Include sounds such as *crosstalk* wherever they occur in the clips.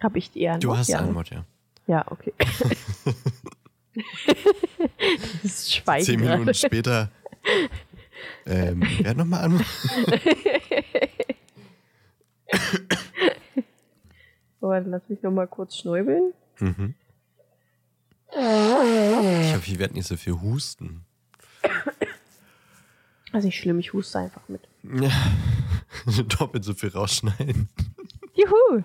Habe ich die Ehrenwort? Du hast ja. Antwort, ja. Ja, okay. *laughs* das ist Schweigen. Zehn Minuten gerade. später. Ähm, wer nochmal an? So, *laughs* dann lass mich noch mal kurz schnäubeln. Mhm. Ich hoffe, ich werde nicht so viel husten. Also nicht schlimm, ich huste einfach mit. Ja. *laughs* Doppelt so viel rausschneiden. Juhu!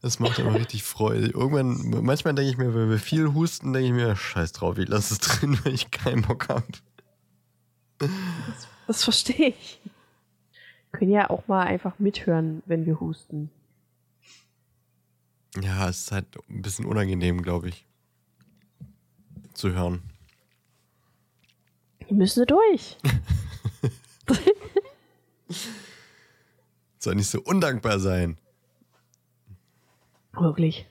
Das macht aber richtig Freude. Irgendwann, manchmal denke ich mir, wenn wir viel husten, denke ich mir, scheiß drauf, ich lasse es *laughs* drin, weil ich keinen Bock habe. Das verstehe ich. Können ja auch mal einfach mithören, wenn wir husten. Ja, es ist halt ein bisschen unangenehm, glaube ich. Zu hören. Die müssen durch. *laughs* Soll nicht so undankbar sein. Wirklich.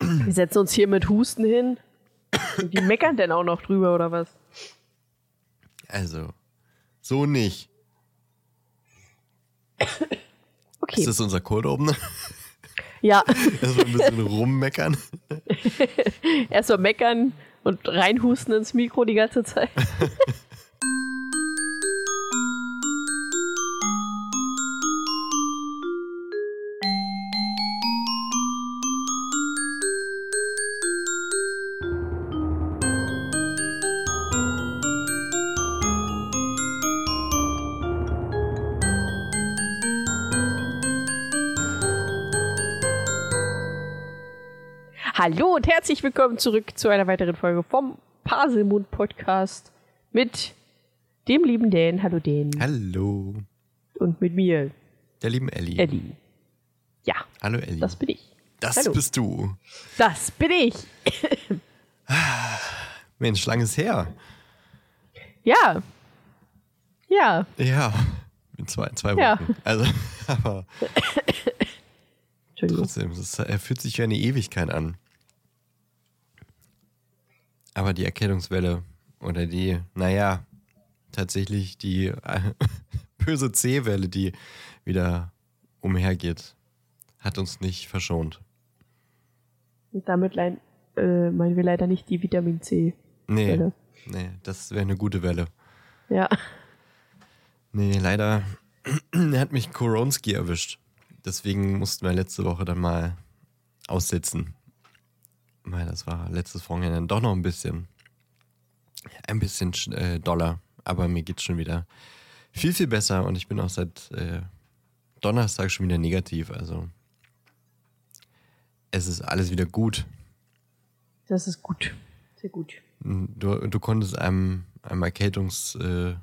Wir setzen uns hier mit Husten hin. Und die meckern denn auch noch drüber, oder was? Also, so nicht. Okay. Ist das unser Cold Opener? Ja, *laughs* Erstmal ein bisschen rummeckern. *laughs* erstmal meckern und reinhusten ins Mikro die ganze Zeit. *laughs* und herzlich willkommen zurück zu einer weiteren Folge vom Paselmund Podcast mit dem lieben Dan. Hallo Dan. Hallo. Und mit mir, Der lieben Ellie. Ellie. Ja, Hallo Ellie. das bin ich. Das hallo. bist du. Das bin ich. *laughs* Mensch, lang ist her. Ja. Ja. Ja. In zwei, zwei Wochen. Ja. Also, *laughs* aber Entschuldigung. trotzdem, es er fühlt sich wie eine Ewigkeit an. Aber die Erkältungswelle oder die, naja, tatsächlich die äh, *laughs* böse C-Welle, die wieder umhergeht, hat uns nicht verschont. Und damit äh, meinen wir leider nicht die Vitamin C. Nee, Welle. nee, das wäre eine gute Welle. Ja. Nee, leider *clears throat* hat mich Koronski erwischt. Deswegen mussten wir letzte Woche dann mal aussetzen. Weil das war letztes Wochenende doch noch ein bisschen, ein bisschen sch- äh, doller. Aber mir geht's schon wieder viel, viel besser und ich bin auch seit äh, Donnerstag schon wieder negativ. Also es ist alles wieder gut. Das ist gut. Sehr gut. Du, du konntest einem, einem Erkältungs... Äh,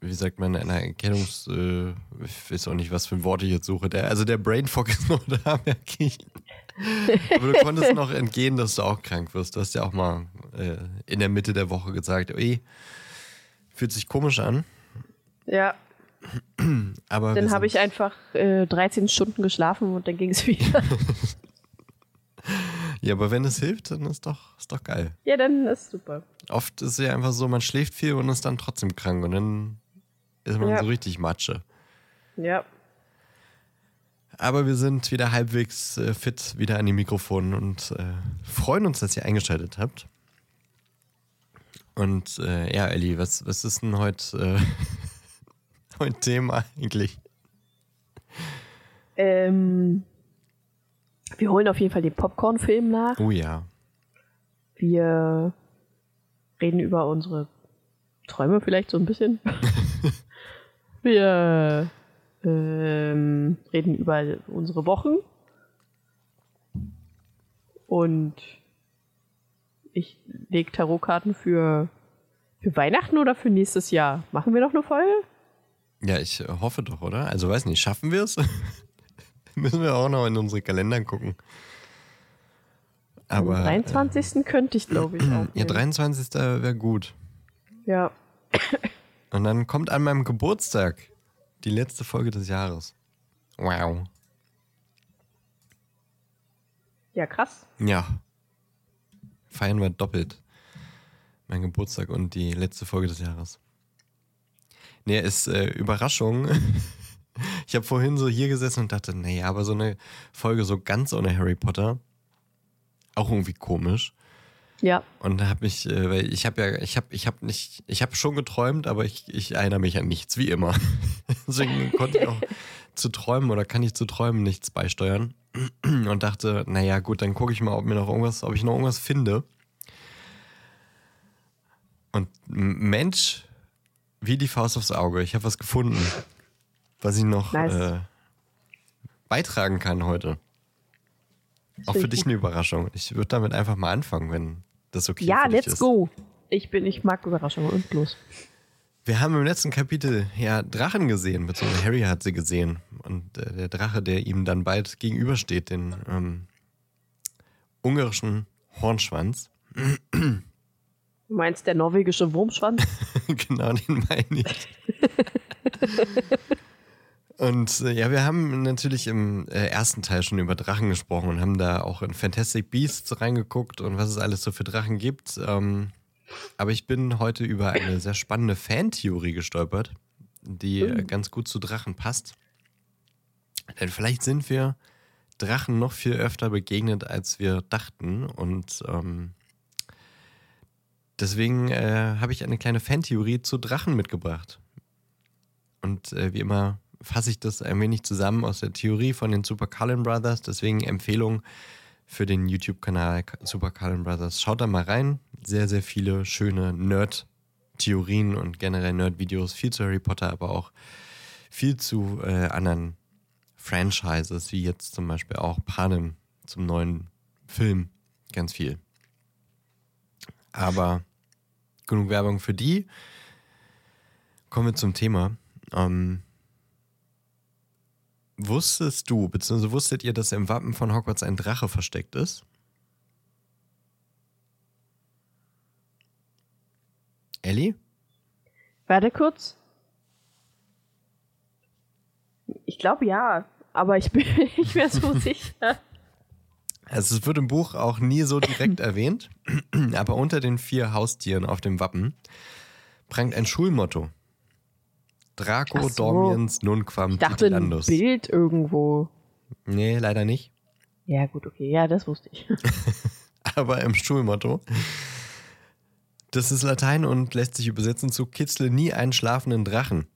wie sagt man, einer Erkennungs... Äh, ich weiß auch nicht, was für ein Wort ich jetzt suche. Der, also der Brain Fog *laughs* ist noch da, merke ich. *laughs* Aber du konntest noch entgehen, dass du auch krank wirst. Du hast ja auch mal äh, in der Mitte der Woche gesagt, ey, fühlt sich komisch an. Ja, *clears throat* Aber dann habe ich einfach äh, 13 Stunden geschlafen und dann ging es wieder. *laughs* Ja, aber wenn es hilft, dann ist doch, ist doch geil. ja, dann ist super. Oft ist es ja einfach so, man schläft viel und ist dann trotzdem krank und dann ist man Ja. so richtig Matsche. Ja. Aber wir sind wieder halbwegs äh, fit, wieder an die Mikrofonen und äh, freuen uns, dass ihr eingeschaltet habt. Und äh, ja, Elli, was, was ist denn heute, äh, *laughs* heute Thema eigentlich? Ähm, wir holen auf jeden Fall den Popcorn-Film nach. Oh ja. Wir reden über unsere Träume vielleicht so ein bisschen. *laughs* wir ähm, reden über unsere Wochen. Und ich lege Tarotkarten für, für Weihnachten oder für nächstes Jahr. Machen wir noch eine Folge? Ja, ich äh, hoffe doch, oder? Also weiß nicht, schaffen wir es? *laughs* Müssen wir auch noch in unsere Kalender gucken. Aber Am 23. könnte ich, glaube ich, auch. Äh, *clears throat* ja, 23. wäre gut. ja. Und dann kommt an meinem Geburtstag die letzte Folge des Jahres. Wow. ja, krass. Ja. Feiern wir doppelt. Mein Geburtstag und die letzte Folge des Jahres. Nee, ist äh, Überraschung. *laughs* Ich habe vorhin so hier gesessen und dachte, naja, aber so eine Folge so ganz ohne Harry Potter, auch irgendwie komisch. Ja. Und da habe ich, äh, weil ich habe ja, ich habe, ich habe nicht, ich habe schon geträumt, aber ich, ich erinnere mich an nichts, wie immer. *laughs* Deswegen konnte ich auch *laughs* zu träumen oder kann ich zu träumen nichts beisteuern. *clears throat* Und dachte, naja, gut, dann gucke ich mal, ob mir noch irgendwas, ob ich noch irgendwas finde. Und Mensch, wie die Faust aufs Auge, ich habe was gefunden, was ich noch Nice. äh, beitragen kann heute. Auch für dich eine Überraschung. Ich würde damit einfach mal anfangen, wenn das okay Ja, let's ist. go. Ich bin, ich mag Überraschungen und los. Wir haben im letzten Kapitel ja Drachen gesehen, beziehungsweise Harry hat sie gesehen. Und äh, der Drache, der ihm dann bald gegenübersteht, den ähm, ungarischen Hornschwanz. Du meinst der norwegische Wurmschwanz? *laughs* genau, den meine ich. *laughs* Und äh, ja, wir haben natürlich im äh, ersten Teil schon über Drachen gesprochen und haben da auch in Fantastic Beasts reingeguckt und was es alles so für Drachen gibt. Ähm, aber ich bin heute über eine sehr spannende Fantheorie gestolpert, die äh, ganz gut zu Drachen passt. Denn vielleicht sind wir Drachen noch viel öfter begegnet, als wir dachten. Und ähm, deswegen äh, habe ich eine kleine Fantheorie zu Drachen mitgebracht. Und äh, wie immer fasse ich das ein wenig zusammen aus der Theorie von den Super Cullen Brothers. Deswegen Empfehlung für den YouTube-Kanal Super Cullen Brothers. Schaut da mal rein. Sehr, sehr viele schöne Nerd-Theorien und generell Nerd-Videos. Viel zu Harry Potter, aber auch viel zu äh, anderen Franchises, wie jetzt zum Beispiel auch Panem zum neuen Film. Ganz viel. Aber genug Werbung für die. Kommen wir zum Thema. Ähm, wusstest du, beziehungsweise wusstet ihr, dass im Wappen von Hogwarts ein Drache versteckt ist? Ellie? Warte kurz. Ich glaube ja, aber ich bin nicht mehr so *laughs* sicher. Also es wird im Buch auch nie so direkt *laughs* erwähnt, aber unter den vier Haustieren auf dem Wappen prangt ein Schulmotto. Draco so. dormiens nunquam Ich dachte ein titilandus. Bild irgendwo. Nee, leider nicht. Ja, gut, okay. Ja, das wusste ich. *laughs* aber im Schulmotto. Das ist Latein und lässt sich übersetzen zu Kitzle nie einen schlafenden Drachen.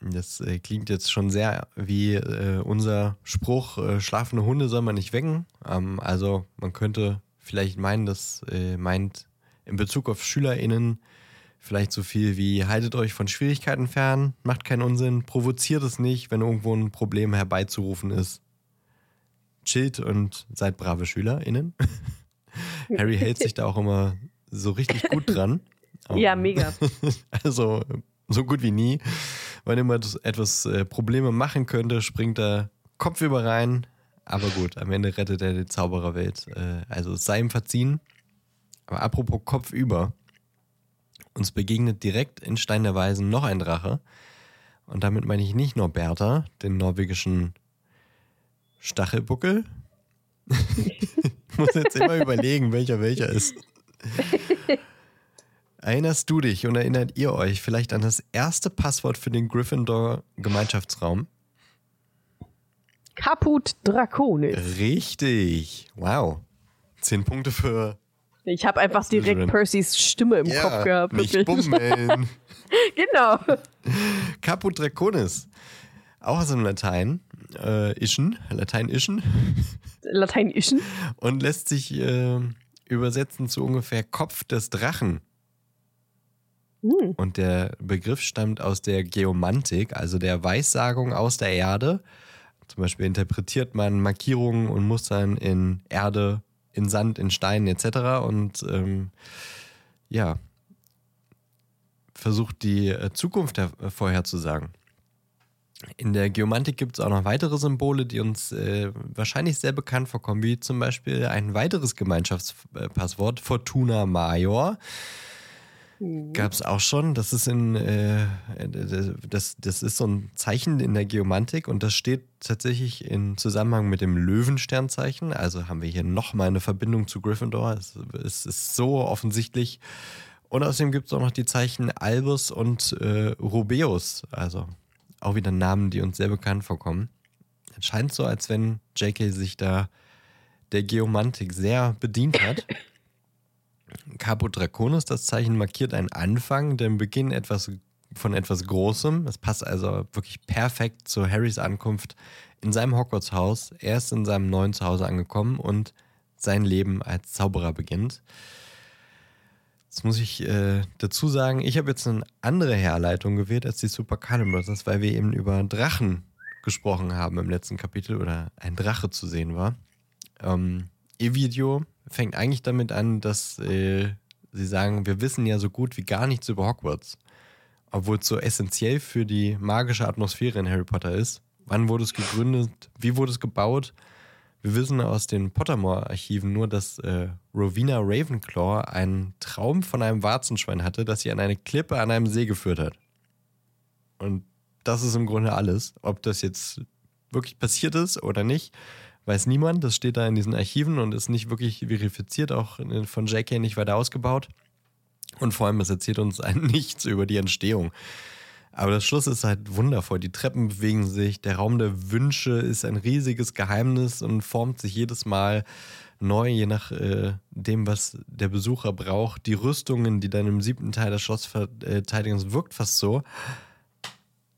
Das äh, klingt jetzt schon sehr wie äh, unser Spruch, äh, schlafende Hunde soll man nicht wecken. Ähm, also man könnte vielleicht meinen, das äh, meint in Bezug auf SchülerInnen vielleicht so viel wie haltet euch von Schwierigkeiten fern, macht keinen Unsinn, provoziert es nicht, wenn irgendwo ein Problem herbeizurufen ist. Chillt und seid brave SchülerInnen. *laughs* Harry hält sich da auch immer so richtig gut dran. *laughs* ja, mega. *laughs* Also so gut wie nie. Wenn immer etwas äh, Probleme machen könnte, springt er kopfüber rein. Aber gut, am Ende rettet er die Zaubererwelt. Äh, also es sei ihm verziehen. Aber apropos kopfüber. Uns begegnet direkt in Stein der Weisen noch ein Drache. Und damit meine ich nicht nur Bertha, den norwegischen Stachelbuckel. ich muss jetzt immer *laughs* überlegen, welcher welcher ist. Erinnerst du dich und erinnert ihr euch vielleicht an das erste Passwort für den Gryffindor-Gemeinschaftsraum? Caput Draconis. Richtig. Wow. Zehn Punkte für Ich habe einfach direkt. Percys Stimme im Kopf gehabt. nicht bummeln. *laughs* genau. Caput Draconis. Auch aus dem Latein. Äh, ischen. Latein ischen. Lateinischen. Und lässt sich äh, übersetzen zu ungefähr Kopf des Drachen. Hm. Und der Begriff stammt aus der Geomantik, also der Weissagung aus der Erde. Zum Beispiel interpretiert man Markierungen und Mustern in Erde, in Sand, in Steinen etc. Und ähm, ja, versucht die äh, Zukunft äh, vorherzusagen. In der Geomantik gibt es auch noch weitere Symbole, die uns äh, wahrscheinlich sehr bekannt vorkommen, wie zum Beispiel ein weiteres Gemeinschaftspasswort, Fortuna Major. Gab es auch schon. Das ist in äh, das, das ist so ein Zeichen in der Geomantik und das steht tatsächlich in Zusammenhang mit dem Löwensternzeichen. Also haben wir hier nochmal eine Verbindung zu Gryffindor. Es, es ist so offensichtlich. Und außerdem gibt es auch noch die Zeichen Albus und äh, Rubeus. Also auch wieder Namen, die uns sehr bekannt vorkommen. Es scheint so, als wenn JK sich da der Geomantik sehr bedient hat. Capo Draconis, das Zeichen markiert einen Anfang, den Beginn etwas von etwas Großem. Es passt also wirklich perfekt zu Harrys Ankunft in seinem Hogwarts-Haus. Er ist in seinem neuen Zuhause angekommen und sein Leben als Zauberer beginnt. Jetzt muss ich äh, dazu sagen, ich habe jetzt eine andere Herleitung gewählt als die Super Brothers, weil wir eben über Drachen gesprochen haben im letzten Kapitel oder ein Drache zu sehen war. Ähm, ihr Video fängt eigentlich damit an, dass äh, sie sagen, wir wissen ja so gut wie gar nichts über Hogwarts. Obwohl es so essentiell für die magische Atmosphäre in Harry Potter ist. Wann wurde es gegründet? Wie wurde es gebaut? Wir wissen aus den Pottermore-Archiven nur, dass äh, Rowena Ravenclaw einen Traum von einem Warzenschwein hatte, das sie an eine Klippe an einem See geführt hat. Und das ist im Grunde alles. Ob das jetzt wirklich passiert ist oder nicht, weiß niemand. Das steht da in diesen Archiven und ist nicht wirklich verifiziert, auch von JK nicht weiter ausgebaut. Und vor allem, es erzählt uns *laughs* nichts über die Entstehung. Aber das Schluss ist halt wundervoll. Die Treppen bewegen sich, der Raum der Wünsche ist ein riesiges Geheimnis und formt sich jedes Mal neu, je nach äh, dem, was der Besucher braucht. Die Rüstungen, die dann im siebten Teil des Schlossverteidigungs wirkt fast so,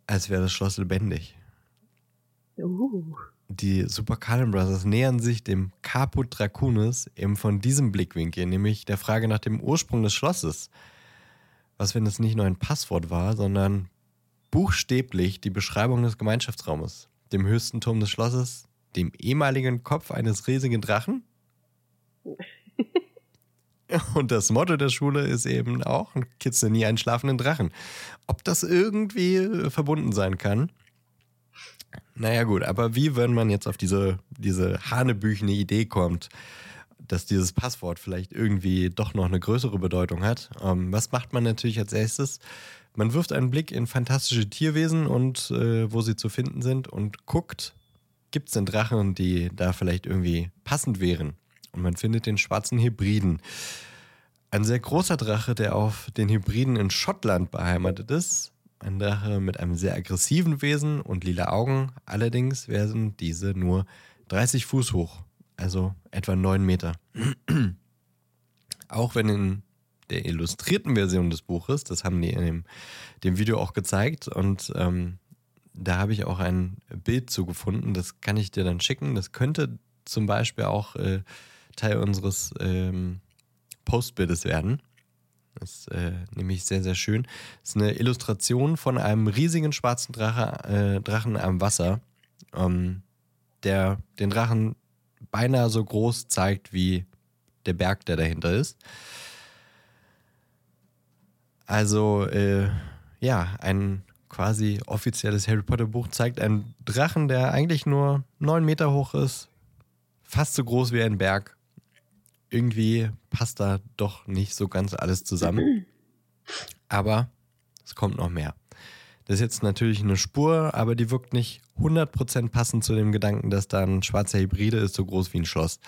als wäre das Schloss lebendig. Uh. Die Super Cullen Brothers nähern sich dem Caput Dracunis eben von diesem Blickwinkel, nämlich der Frage nach dem Ursprung des Schlosses. Was, wenn es nicht nur ein Passwort war, sondern buchstäblich die Beschreibung des Gemeinschaftsraumes, dem höchsten Turm des Schlosses, dem ehemaligen Kopf eines riesigen Drachen? *laughs* Und das Motto der Schule ist eben auch, kitzel nie einen schlafenden Drachen. Ob das irgendwie äh, verbunden sein kann? Naja gut, aber wie, wenn man jetzt auf diese, diese hanebüchene Idee kommt, dass dieses Passwort vielleicht irgendwie doch noch eine größere Bedeutung hat, ähm, was macht man natürlich als erstes? Man wirft einen Blick in fantastische Tierwesen und äh, wo sie zu finden sind und guckt, gibt es denn Drachen, die da vielleicht irgendwie passend wären? Und man findet den schwarzen Hybriden. Ein sehr großer Drache, der auf den Hybriden in Schottland beheimatet ist. Ein Drache mit einem sehr aggressiven Wesen und lila Augen. Allerdings werden diese nur 30 Fuß hoch, also etwa 9 Meter. *clears throat* Auch wenn in der illustrierten Version des Buches, das haben die in dem, dem Video auch gezeigt und ähm, da habe ich auch ein Bild zugefunden, das kann ich dir dann schicken. Das könnte zum Beispiel auch äh, Teil unseres ähm, Postbildes werden. Das ist äh, nämlich sehr, sehr schön. Das ist eine Illustration von einem riesigen schwarzen Drache, äh, Drachen am Wasser, ähm, der den Drachen beinahe so groß zeigt wie der Berg, der dahinter ist. Also, äh, ja, ein quasi offizielles Harry Potter Buch zeigt einen Drachen, der eigentlich nur neun Meter hoch ist, fast so groß wie ein Berg irgendwie passt da doch nicht so ganz alles zusammen. *clears throat* Aber es kommt noch mehr. Das ist jetzt natürlich eine Spur, aber die wirkt nicht 100% passend zu dem Gedanken, dass da ein schwarzer Hybride ist, so groß wie ein Schloss.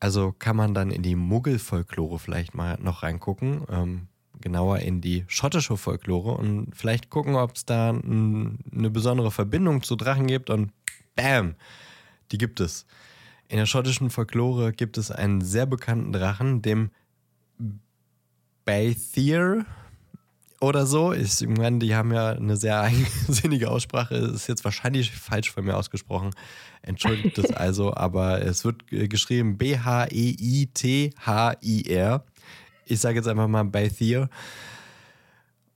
Also kann man dann in die Muggel-Folklore vielleicht mal noch reingucken, ähm, genauer in die schottische Folklore und vielleicht gucken, ob es da ein, eine besondere Verbindung zu Drachen gibt und bam, die gibt es. In der schottischen Folklore gibt es einen sehr bekannten Drachen, dem Baethir oder so. Ich meine, die haben ja eine sehr eigensinnige Aussprache. Ist jetzt wahrscheinlich falsch von mir ausgesprochen. Entschuldigt es *laughs* also, aber es wird geschrieben B-H-E-I-T-H-I-R. Ich sage jetzt einfach mal Baethir.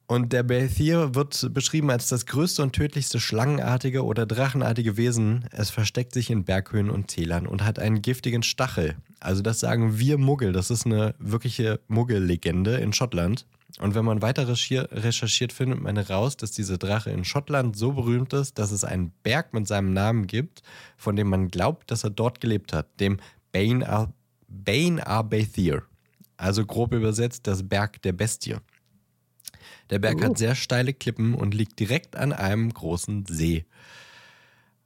Und der Belthir wird beschrieben als das größte und tödlichste schlangenartige oder drachenartige Wesen. Es versteckt sich in Berghöhen und Tälern und hat einen giftigen Stachel. Also das sagen wir Muggel. Das ist eine wirkliche Muggel-Legende in Schottland. Und wenn man weiter recherchiert, findet man heraus, dass dieser Drache in Schottland so berühmt ist, dass es einen Berg mit seinem Namen gibt, von dem man glaubt, dass er dort gelebt hat, dem Bain Arbethir. Also grob übersetzt das Berg der Bestie. Der Berg uh. hat sehr steile Klippen und liegt direkt an einem großen See.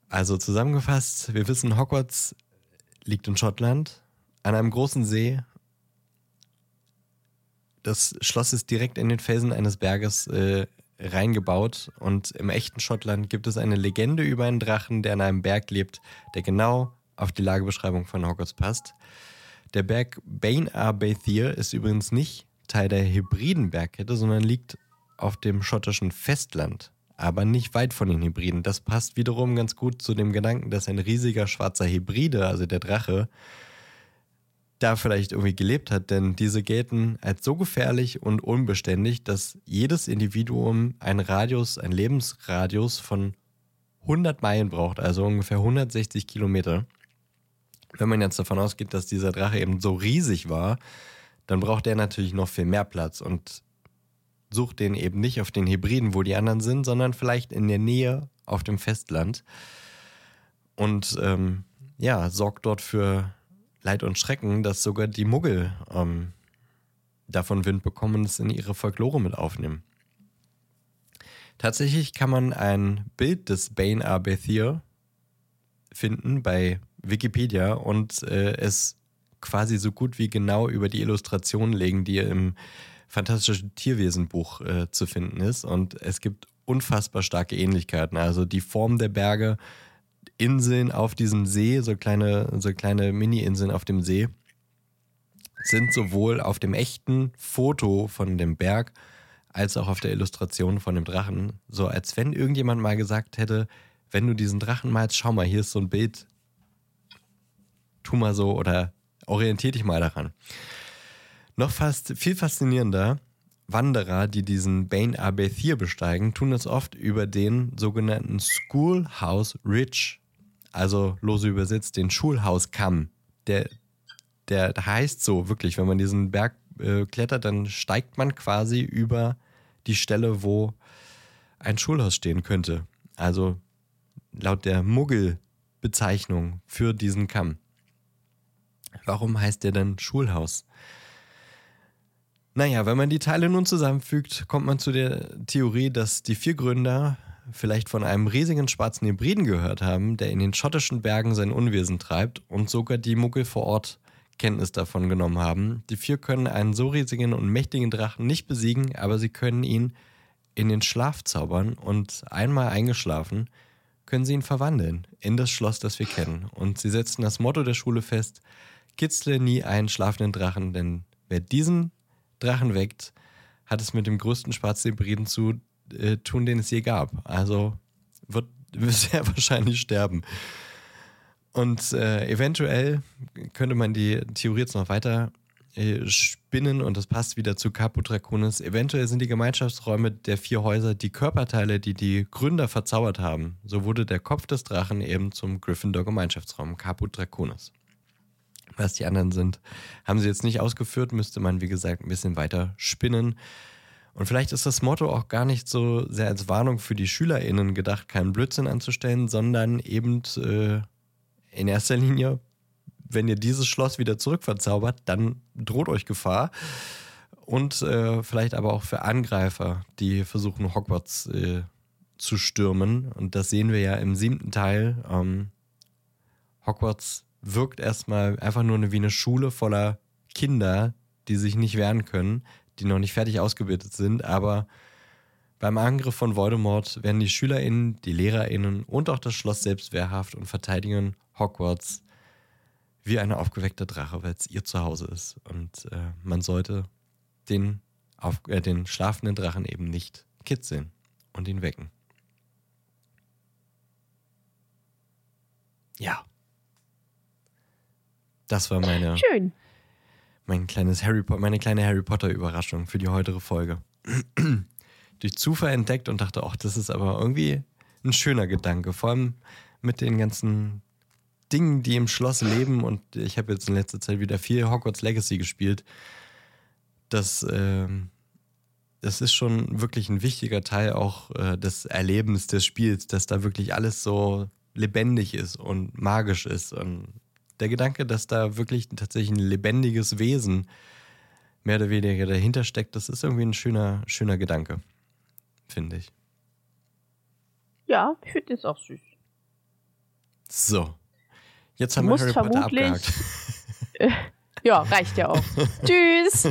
Also zusammengefasst, wir wissen, Hogwarts liegt in Schottland an einem großen See. Das Schloss ist direkt in den Felsen eines Berges äh, reingebaut. Und im echten Schottland gibt es eine Legende über einen Drachen, der an einem Berg lebt, der genau auf die Lagebeschreibung von Hogwarts passt. Der Berg Bain Abathir ist übrigens nicht Teil der hybriden Bergkette, sondern liegt auf dem schottischen Festland, aber nicht weit von den Hybriden. Das passt wiederum ganz gut zu dem Gedanken, dass ein riesiger schwarzer Hybride, also der Drache, da vielleicht irgendwie gelebt hat, denn diese gelten als so gefährlich und unbeständig, dass jedes Individuum einen Radius, einen Lebensradius von 100 Meilen braucht, also ungefähr 160 Kilometer. Wenn man jetzt davon ausgeht, dass dieser Drache eben so riesig war, dann braucht er natürlich noch viel mehr Platz und sucht den eben nicht auf den Hybriden, wo die anderen sind, sondern vielleicht in der Nähe auf dem Festland. Und ähm, ja, sorgt dort für Leid und Schrecken, dass sogar die Muggel ähm, davon Wind bekommen und es in ihre Folklore mit aufnehmen. Tatsächlich kann man ein Bild des Bane Arbethir finden bei Wikipedia und äh, es quasi so gut wie genau über die Illustrationen legen, die im Fantastischen Tierwesen-Buch äh, zu finden ist. Und es gibt unfassbar starke Ähnlichkeiten. Also die Form der Berge, Inseln auf diesem See, so kleine, so kleine Mini-Inseln auf dem See, sind sowohl auf dem echten Foto von dem Berg als auch auf der Illustration von dem Drachen so, als wenn irgendjemand mal gesagt hätte, wenn du diesen Drachen malst, schau mal, hier ist so ein Bild, tu mal so oder orientier dich mal daran. Noch fast viel faszinierender, Wanderer, die diesen Bain Abethir besteigen, tun es oft über den sogenannten Schoolhouse Ridge also lose übersetzt den Schulhauskamm. Der, der heißt so wirklich, wenn man diesen Berg äh, klettert, dann steigt man quasi über die Stelle, wo ein Schulhaus stehen könnte. Also laut der Muggel-Bezeichnung für diesen Kamm. Warum heißt der dann Schulhaus? Naja, wenn man die Teile nun zusammenfügt, kommt man zu der Theorie, dass die vier Gründer vielleicht von einem riesigen schwarzen Hybriden gehört haben, der in den schottischen Bergen sein Unwesen treibt und sogar die Muggel vor Ort Kenntnis davon genommen haben. Die vier können einen so riesigen und mächtigen Drachen nicht besiegen, aber sie können ihn in den Schlaf zaubern und einmal eingeschlafen, können sie ihn verwandeln in das Schloss, das wir kennen. Und sie setzen das Motto der Schule fest, kitzle nie einen schlafenden Drachen, denn wer diesen Drachen weckt, hat es mit dem größten schwarzen Hybriden zu äh, tun, den es je gab. Also wird, *laughs* sehr wahrscheinlich sterben. Und äh, eventuell könnte man die Theorie jetzt noch weiter äh, spinnen und das passt wieder zu Caput Draconis. Eventuell sind die Gemeinschaftsräume der vier Häuser die Körperteile, die die Gründer verzaubert haben. So wurde der Kopf des Drachen eben zum Gryffindor Gemeinschaftsraum Caput Draconis. Was die anderen sind, haben sie jetzt nicht ausgeführt, müsste man wie gesagt ein bisschen weiter spinnen. Und vielleicht ist das Motto auch gar nicht so sehr als Warnung für die SchülerInnen gedacht, keinen Blödsinn anzustellen, sondern eben äh, in erster Linie, wenn ihr dieses Schloss wieder zurückverzaubert, dann droht euch Gefahr. Und äh, vielleicht aber auch für Angreifer, die versuchen, Hogwarts äh, zu stürmen. Und das sehen wir ja im siebten Teil. Ähm, Hogwarts wirkt erstmal einfach nur wie eine Schule voller Kinder, die sich nicht wehren können, die noch nicht fertig ausgebildet sind, aber beim Angriff von Voldemort werden die SchülerInnen, die LehrerInnen und auch das Schloss selbst wehrhaft und verteidigen Hogwarts wie ein aufgeweckter Drache, weil es ihr Zuhause ist. Und äh, man sollte den, auf, äh, den schlafenden Drachen eben nicht kitzeln und ihn wecken. Ja. Das war meine. Schön mein kleines Harry meine kleine Harry Potter Überraschung für die heutige Folge. Durch Zufall entdeckt und dachte, ach, das ist aber irgendwie ein schöner Gedanke, vor allem mit den ganzen Dingen, die im Schloss leben und ich habe jetzt in letzter Zeit wieder viel Hogwarts Legacy gespielt. Das, äh, das ist schon wirklich ein wichtiger Teil auch äh, des Erlebens des Spiels, dass da wirklich alles so lebendig ist und magisch ist und der Gedanke, dass da wirklich tatsächlich ein lebendiges Wesen mehr oder weniger dahinter steckt, das ist irgendwie ein schöner, schöner Gedanke, finde ich. Ja, ich finde das auch süß. So. Jetzt haben wir Harry Potter abgehakt. *laughs* ja, reicht ja auch. *laughs* Tschüss.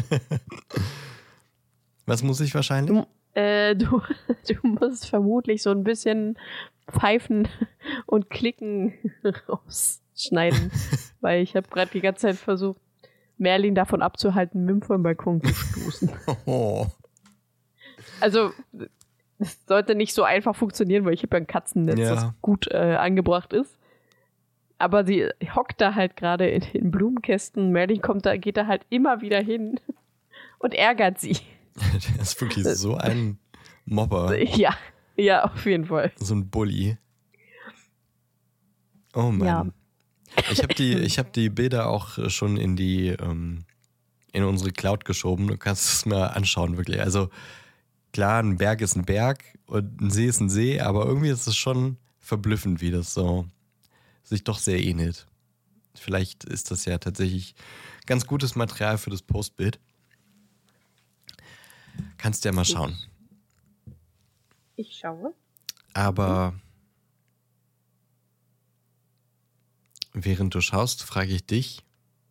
Was muss ich wahrscheinlich? Äh, du, *laughs* du musst vermutlich so ein bisschen Pfeifen und Klicken rausschneiden, *laughs* weil ich habe gerade die ganze Zeit versucht, Merlin davon abzuhalten, Mim vom Balkon zu stoßen. *laughs* Oh. Also, es sollte nicht so einfach funktionieren, weil ich habe ja ein Katzennetz, Ja. das gut äh, angebracht ist. Aber sie hockt da halt gerade in den Blumenkästen. Merlin kommt da, geht da halt immer wieder hin *laughs* und ärgert sie. Der ist wirklich so ein Mobber, Ja, ja, auf jeden Fall. so ein Bully. Oh Mann. Ja. Ich habe die, *laughs* ich hab die Bilder auch äh, schon in die, ähm, in unsere Cloud geschoben. Du kannst es mal anschauen, wirklich. Also klar, ein Berg ist ein Berg und ein See ist ein See, aber irgendwie ist es schon verblüffend, wie das so sich doch sehr ähnelt. Vielleicht ist das ja tatsächlich ganz gutes Material für das Postbild. Kannst ja mal schauen. Ich schaue. Aber während du schaust, frage ich dich,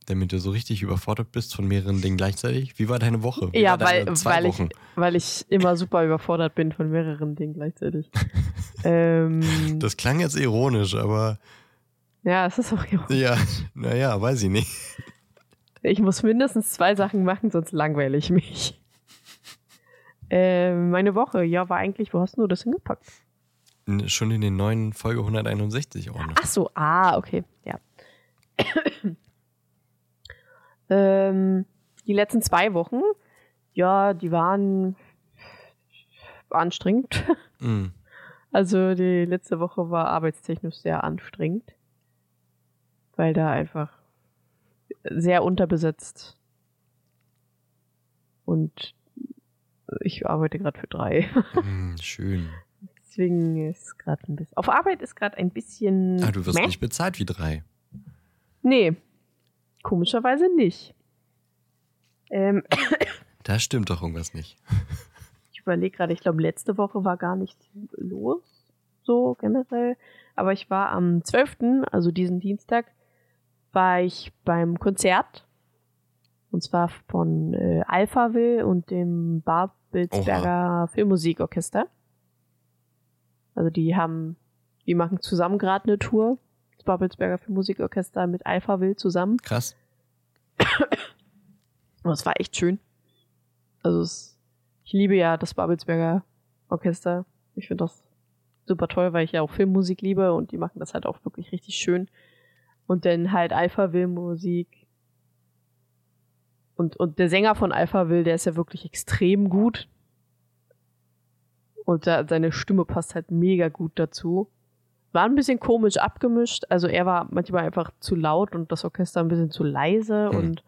damit du so richtig überfordert bist von mehreren Dingen gleichzeitig. Wie war deine Woche? Wie Ja, weil, weil, ich, weil ich immer super überfordert bin von mehreren Dingen gleichzeitig. *laughs* ähm, Das klang jetzt ironisch, aber ja, es ist auch ja, naja, weiß ich nicht. Ich muss mindestens zwei Sachen machen, sonst langweile ich mich. Ähm, meine Woche, ja, war eigentlich, wo hast du das hingepackt? Schon in den neuen Folge 161 auch noch. Ach so, ah, okay, ja. *coughs* ähm, die letzten zwei Wochen, ja, die waren anstrengend. *laughs* Mm. Also die letzte Woche war arbeitstechnisch sehr anstrengend, weil da einfach sehr unterbesetzt und ich arbeite gerade für drei. *laughs* Mm, schön. Deswegen ist gerade ein bisschen. Auf Arbeit ist gerade ein bisschen. Ah, du wirst meh. nicht bezahlt wie drei. Nee. Komischerweise nicht. Ähm, *coughs* Da stimmt doch irgendwas nicht. ich überlege gerade, ich glaube, letzte Woche war gar nichts los, so generell. Aber ich war am 12., also diesen Dienstag, war ich beim Konzert. Und zwar von äh, Alphaville und dem Babelsberger Filmmusikorchester. Also die haben, die machen zusammen gerade eine Tour. Das Babelsberger Filmmusikorchester mit Alphaville zusammen. Krass. Und es war echt schön. Also es, ich liebe ja das Babelsberger Orchester. Ich finde das super toll, weil ich ja auch Filmmusik liebe und die machen das halt auch wirklich richtig schön. Und dann halt Alpha Will Musik. Und, und der Sänger von Alpha Will, der ist ja wirklich extrem gut. Und da, seine Stimme passt halt mega gut dazu. War ein bisschen komisch abgemischt. Also er war manchmal einfach zu laut und das Orchester ein bisschen zu leise. Hm. Und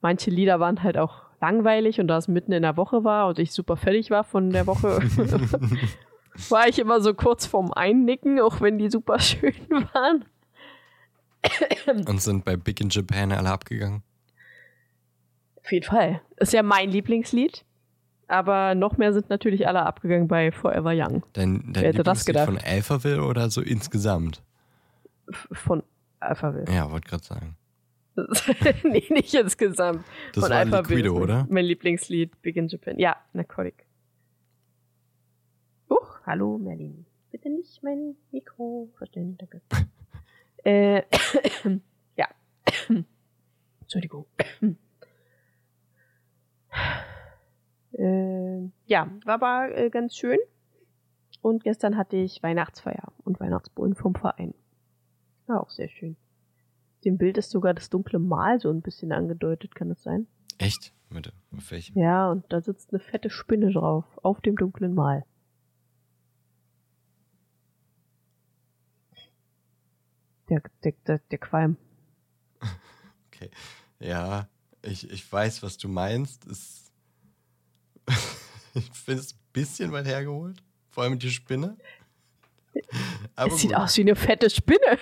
manche Lieder waren halt auch langweilig und da es mitten in der Woche war und ich super fertig war von der Woche, *laughs* war ich immer so kurz vorm Einnicken, auch wenn die super *laughs* schön waren. Und sind bei Big in Japan alle abgegangen. Auf jeden Fall. Ist ja mein Lieblingslied. Aber noch mehr sind natürlich alle abgegangen bei Forever Young. Dein, dein Wer hätte das gedacht? von Alphaville oder so insgesamt? Von Alphaville. Ja, wollte gerade sagen. *laughs* nee, nicht insgesamt. Das Von war Alphaville Liquido, oder? Mein Lieblingslied, Big in Japan. Ja, Narcotic. Huch, hallo Merlin. Bitte nicht mein Mikro verstellen, danke. *laughs* äh, *coughs* ja. *coughs* Entschuldigung. Äh, ja, war aber äh, ganz schön. Und gestern hatte ich Weihnachtsfeier und Weihnachtsbullen vom Verein. War auch sehr schön. Dem Bild ist sogar das dunkle Mal so ein bisschen angedeutet, kann das sein? Echt? Warte, auf welchem? Ja, und da sitzt eine fette Spinne drauf, auf dem dunklen Mal. Der, der, der, der Qualm. *laughs* Okay. Ja, ich, ich weiß, was du meinst. Es, ich finde es ein bisschen weit hergeholt. Vor allem die Spinne. Aber Es sieht gut, aus wie eine fette Spinne.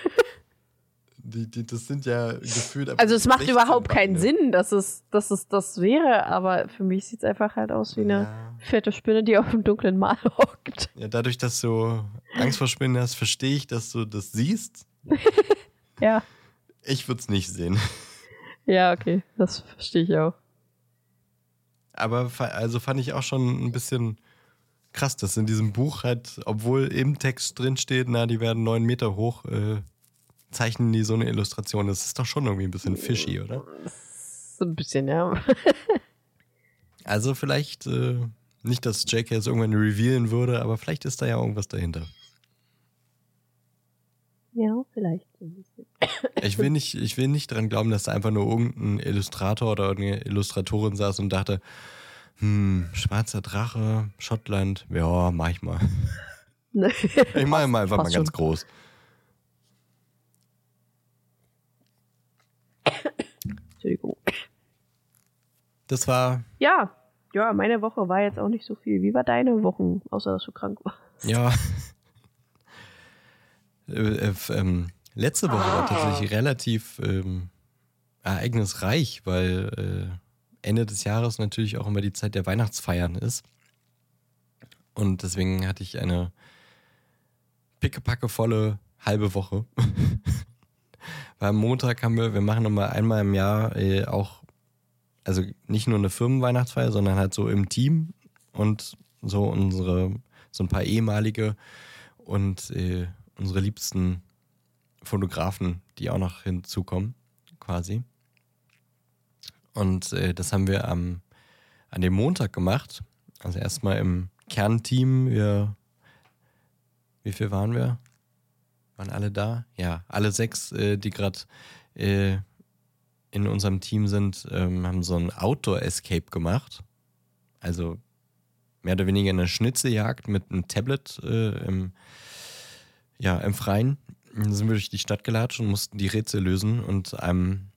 Die, die, das sind ja gefühlt. Also es macht 16 überhaupt keinen Beine. Sinn, dass es, dass es das wäre, aber für mich sieht es einfach halt aus wie eine Ja. fette Spinne, die auf dem dunklen Mal *laughs* hockt. Ja, dadurch, dass du Angst vor Spinnen hast, verstehe ich, dass du das siehst. *laughs* Ja. Ich würde es nicht sehen. Ja, okay. Das verstehe ich auch. Aber also fand ich auch schon ein bisschen krass, dass in diesem Buch halt, obwohl im Text drin steht, na, die werden neun Meter hoch, äh, zeichnen die so eine Illustration. Das ist doch schon irgendwie ein bisschen fishy, oder? So ein bisschen, ja. *laughs* also vielleicht äh, nicht, dass JK es irgendwann revealen würde, aber vielleicht ist da ja irgendwas dahinter. Ja, vielleicht. Ich will nicht, ich will nicht dran glauben, dass da einfach nur irgendein Illustrator oder irgendeine Illustratorin saß und dachte, hm, schwarzer Drache, Schottland, ja, mach ich mal. *laughs* ich mache mal einfach mal ganz groß. Entschuldigung. Das war. Ja, ja, meine Woche war jetzt auch nicht so viel. Wie war deine Woche, außer dass du krank warst? Ja. äh, äh, ähm, letzte Woche war tatsächlich relativ ähm, ereignisreich, weil äh, Ende des Jahres natürlich auch immer die Zeit der Weihnachtsfeiern ist. Und deswegen hatte ich eine pickepackevolle halbe Woche. *laughs* Weil am Montag haben wir, wir machen nochmal einmal im Jahr äh, auch, also nicht nur eine Firmenweihnachtsfeier, sondern halt so im Team und so unsere, so ein paar ehemalige und äh, unsere liebsten Fotografen, die auch noch hinzukommen, quasi. Und äh, das haben wir am, an dem Montag gemacht. Also erstmal im Kernteam. Wir, wie viel waren wir? Waren alle da? Ja, alle sechs, äh, die gerade äh, in unserem Team sind, ähm, haben so ein Outdoor-Escape gemacht. Also mehr oder weniger eine Schnitzeljagd mit einem Tablet äh, im, ja, im Freien. Dann sind wir durch die Stadt gelatscht und mussten die Rätsel lösen und einem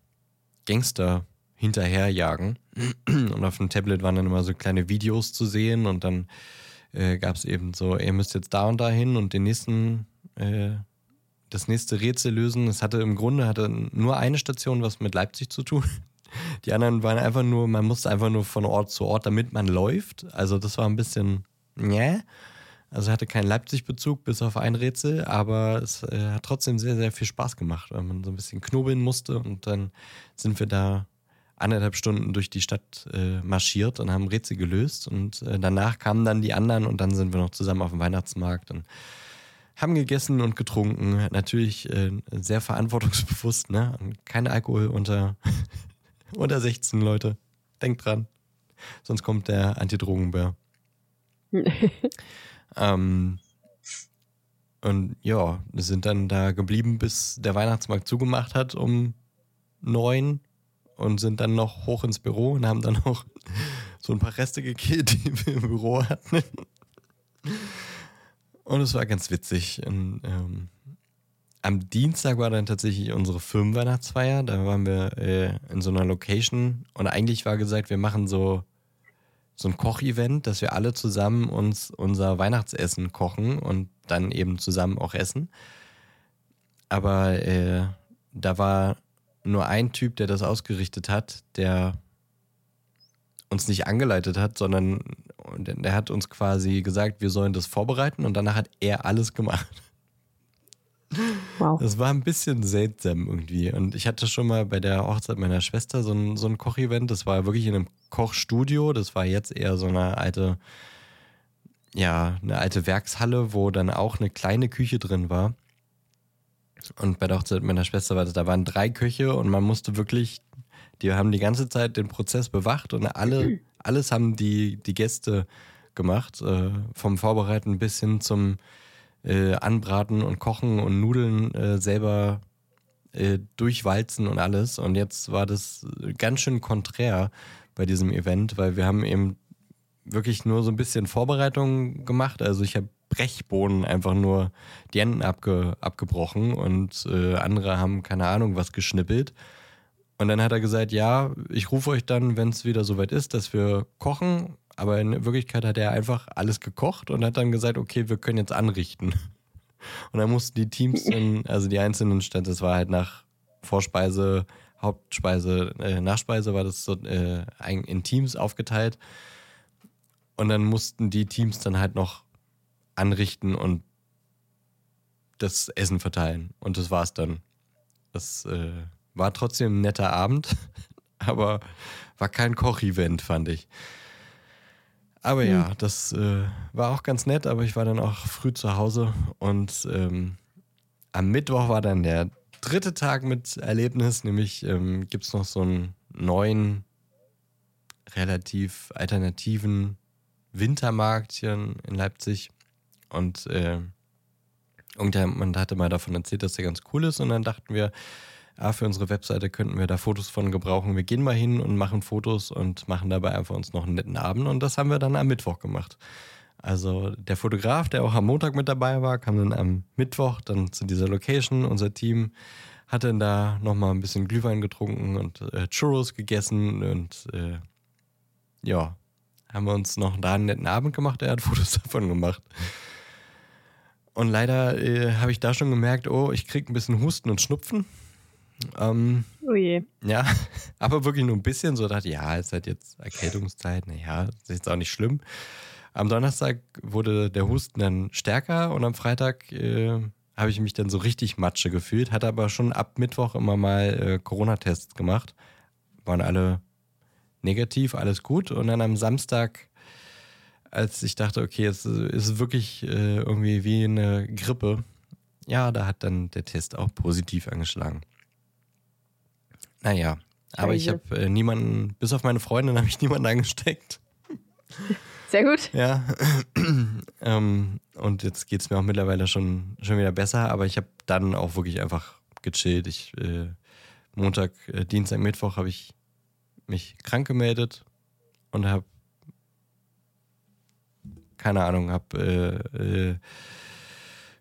Gangster hinterherjagen. Und auf dem Tablet waren dann immer so kleine Videos zu sehen und dann äh, gab es eben so, ihr müsst jetzt da und da hin und den nächsten äh, das nächste Rätsel lösen. Es hatte im Grunde hatte nur eine Station was mit Leipzig zu tun. *laughs* Die anderen waren einfach nur, man musste einfach nur von Ort zu Ort, damit man läuft. Also das war ein bisschen, ne? Also hatte keinen Leipzig-Bezug bis auf ein Rätsel, aber es äh, hat trotzdem sehr, sehr viel Spaß gemacht, weil man so ein bisschen knobeln musste und dann sind wir da anderthalb Stunden durch die Stadt äh, marschiert und haben Rätsel gelöst und äh, danach kamen dann die anderen und dann sind wir noch zusammen auf dem Weihnachtsmarkt und haben gegessen und getrunken. Natürlich äh, sehr verantwortungsbewusst, ne? Kein Alkohol unter, *laughs* unter 16 Leute. Denkt dran. Sonst kommt der Antidrogenbär. *laughs* ähm, und ja, wir sind dann da geblieben, bis der Weihnachtsmarkt zugemacht hat um neun und sind dann noch hoch ins Büro und haben dann noch *laughs* so ein paar Reste gekillt, *laughs* die wir im Büro hatten. Und es war ganz witzig. Und, ähm, am Dienstag war dann tatsächlich unsere Firmenweihnachtsfeier. Da waren wir äh, in so einer Location und eigentlich war gesagt, wir machen so, so ein Kochevent, dass wir alle zusammen uns unser Weihnachtsessen kochen und dann eben zusammen auch essen. Aber äh, da war nur ein Typ, der das ausgerichtet hat, der uns nicht angeleitet hat, sondern der hat uns quasi gesagt, wir sollen das vorbereiten und danach hat er alles gemacht. Wow. Das war ein bisschen seltsam irgendwie. Und ich hatte schon mal bei der Hochzeit meiner Schwester so ein, so ein Kochevent. Das war wirklich in einem Kochstudio. Das war jetzt eher so eine alte, ja, eine alte Werkshalle, wo dann auch eine kleine Küche drin war. Und bei der Hochzeit meiner Schwester war das, da waren drei Köche und man musste wirklich die haben die ganze Zeit den Prozess bewacht und alle, *clears throat* alles haben die, die Gäste gemacht. Äh, vom Vorbereiten bis hin zum äh, Anbraten und Kochen und Nudeln äh, selber äh, durchwalzen und alles. Und jetzt war das ganz schön konträr bei diesem Event, weil wir haben eben wirklich nur so ein bisschen Vorbereitung gemacht. Also ich habe Brechbohnen einfach nur die Enden abge, abgebrochen und äh, andere haben keine Ahnung was geschnippelt. Und dann hat er gesagt, ja, ich rufe euch dann, wenn es wieder soweit ist, dass wir kochen. Aber in Wirklichkeit hat er einfach alles gekocht und hat dann gesagt, okay, wir können jetzt anrichten. *laughs* Und dann mussten die Teams dann, also die einzelnen Städte, das war halt nach Vorspeise, Hauptspeise, äh, Nachspeise war das so äh, in Teams aufgeteilt. Und dann mussten die Teams dann halt noch anrichten und das Essen verteilen. Und das war's dann. Das äh, war trotzdem ein netter Abend, *laughs* aber war kein Kochevent, fand ich. Aber mhm. ja, das äh, war auch ganz nett, aber ich war dann auch früh zu Hause und ähm, am Mittwoch war dann der dritte Tag mit Erlebnis, nämlich ähm, gibt es noch so einen neuen, relativ alternativen Wintermarkt hier in Leipzig. Und äh, irgendjemand hatte mal davon erzählt, dass der ganz cool ist. Und dann dachten wir, ah, für unsere Webseite könnten wir da Fotos von gebrauchen. Wir gehen mal hin und machen Fotos und machen dabei einfach uns noch einen netten Abend. Und das haben wir dann am Mittwoch gemacht. Also der Fotograf, der auch am Montag mit dabei war, kam dann am Mittwoch dann zu dieser Location. Unser Team hat dann da nochmal ein bisschen Glühwein getrunken und äh, Churros gegessen und äh, ja, haben wir uns noch da einen netten Abend gemacht. Er hat *laughs* Fotos davon gemacht. Und leider äh, habe ich da schon gemerkt, oh, ich kriege ein bisschen Husten und Schnupfen. Ähm, oh je. Ja, *laughs* aber wirklich nur ein bisschen. So dachte ich, ja, ist halt jetzt Erkältungszeit. Naja, ist jetzt auch nicht schlimm. Am Donnerstag wurde der Husten dann stärker und am Freitag äh, habe ich mich dann so richtig Matsche gefühlt. Hatte aber schon ab Mittwoch immer mal äh, Corona-Tests gemacht. Waren alle negativ, alles gut. Und dann am Samstag als ich dachte, okay, es ist wirklich äh, irgendwie wie eine Grippe. Ja, da hat dann der Test auch positiv angeschlagen. Naja, aber ich habe äh, niemanden, bis auf meine Freundin, habe ich niemanden angesteckt. Sehr gut. Ja. *clears throat* ähm, und jetzt geht es mir auch mittlerweile schon, schon wieder besser, aber ich habe dann auch wirklich einfach gechillt. Ich, äh, Montag, äh, Dienstag, Mittwoch habe ich mich krank gemeldet und habe keine Ahnung, hab, äh, äh,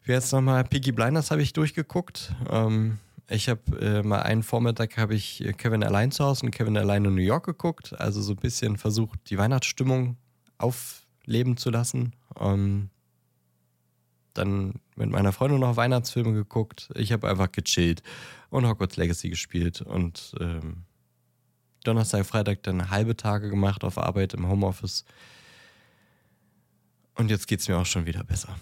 wie jetzt nochmal, Peaky Blinders habe ich durchgeguckt. Ähm, ich habe äh, mal einen Vormittag habe ich Kevin allein zu Hause und Kevin allein in New York geguckt. Also so ein bisschen versucht, die Weihnachtsstimmung aufleben zu lassen. Ähm, dann mit meiner Freundin noch Weihnachtsfilme geguckt. Ich habe einfach gechillt und Hogwarts Legacy gespielt und ähm, Donnerstag, Freitag dann halbe Tage gemacht auf Arbeit im Homeoffice. Und jetzt geht es mir auch schon wieder besser.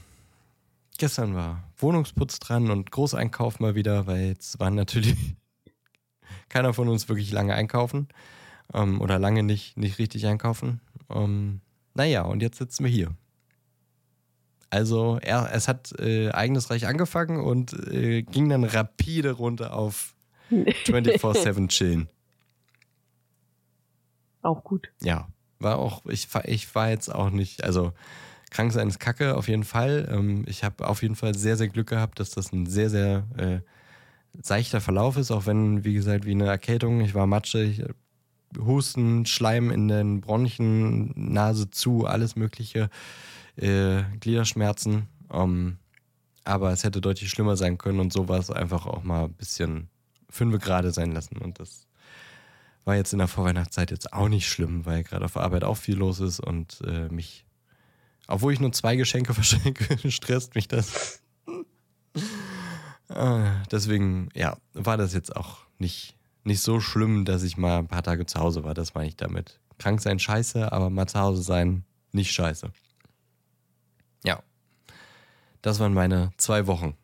Gestern war Wohnungsputz dran und Großeinkauf mal wieder, weil jetzt waren natürlich *laughs* keiner von uns wirklich lange einkaufen ähm, oder lange nicht, nicht richtig einkaufen. Ähm, naja, und jetzt sitzen wir hier. Also er, es hat äh, eigenes Reich angefangen und äh, ging dann rapide runter auf *laughs* 24-7 chillen. Auch gut. Ja, war auch, ich, ich war jetzt auch nicht, also Krank sein ist Kacke, auf jeden Fall. Ähm, ich habe auf jeden Fall sehr, sehr Glück gehabt, dass das ein sehr, sehr äh, seichter Verlauf ist, auch wenn, wie gesagt, wie eine Erkältung. Ich war matschig, Husten, Schleim in den Bronchien, Nase zu, alles Mögliche, äh, Gliederschmerzen. Ähm, aber es hätte deutlich schlimmer sein können und so war es einfach auch mal ein bisschen fünfe gerade sein lassen. Und das war jetzt in der Vorweihnachtszeit jetzt auch nicht schlimm, weil gerade auf Arbeit auch viel los ist und äh, mich obwohl ich nur zwei Geschenke *laughs* verschenke, stresst mich das. Ah, deswegen, ja, war das jetzt auch nicht, nicht so schlimm, dass ich mal ein paar Tage zu Hause war. Das meine ich damit. Krank sein scheiße, aber mal zu Hause sein nicht scheiße. Ja. Das waren meine zwei Wochen.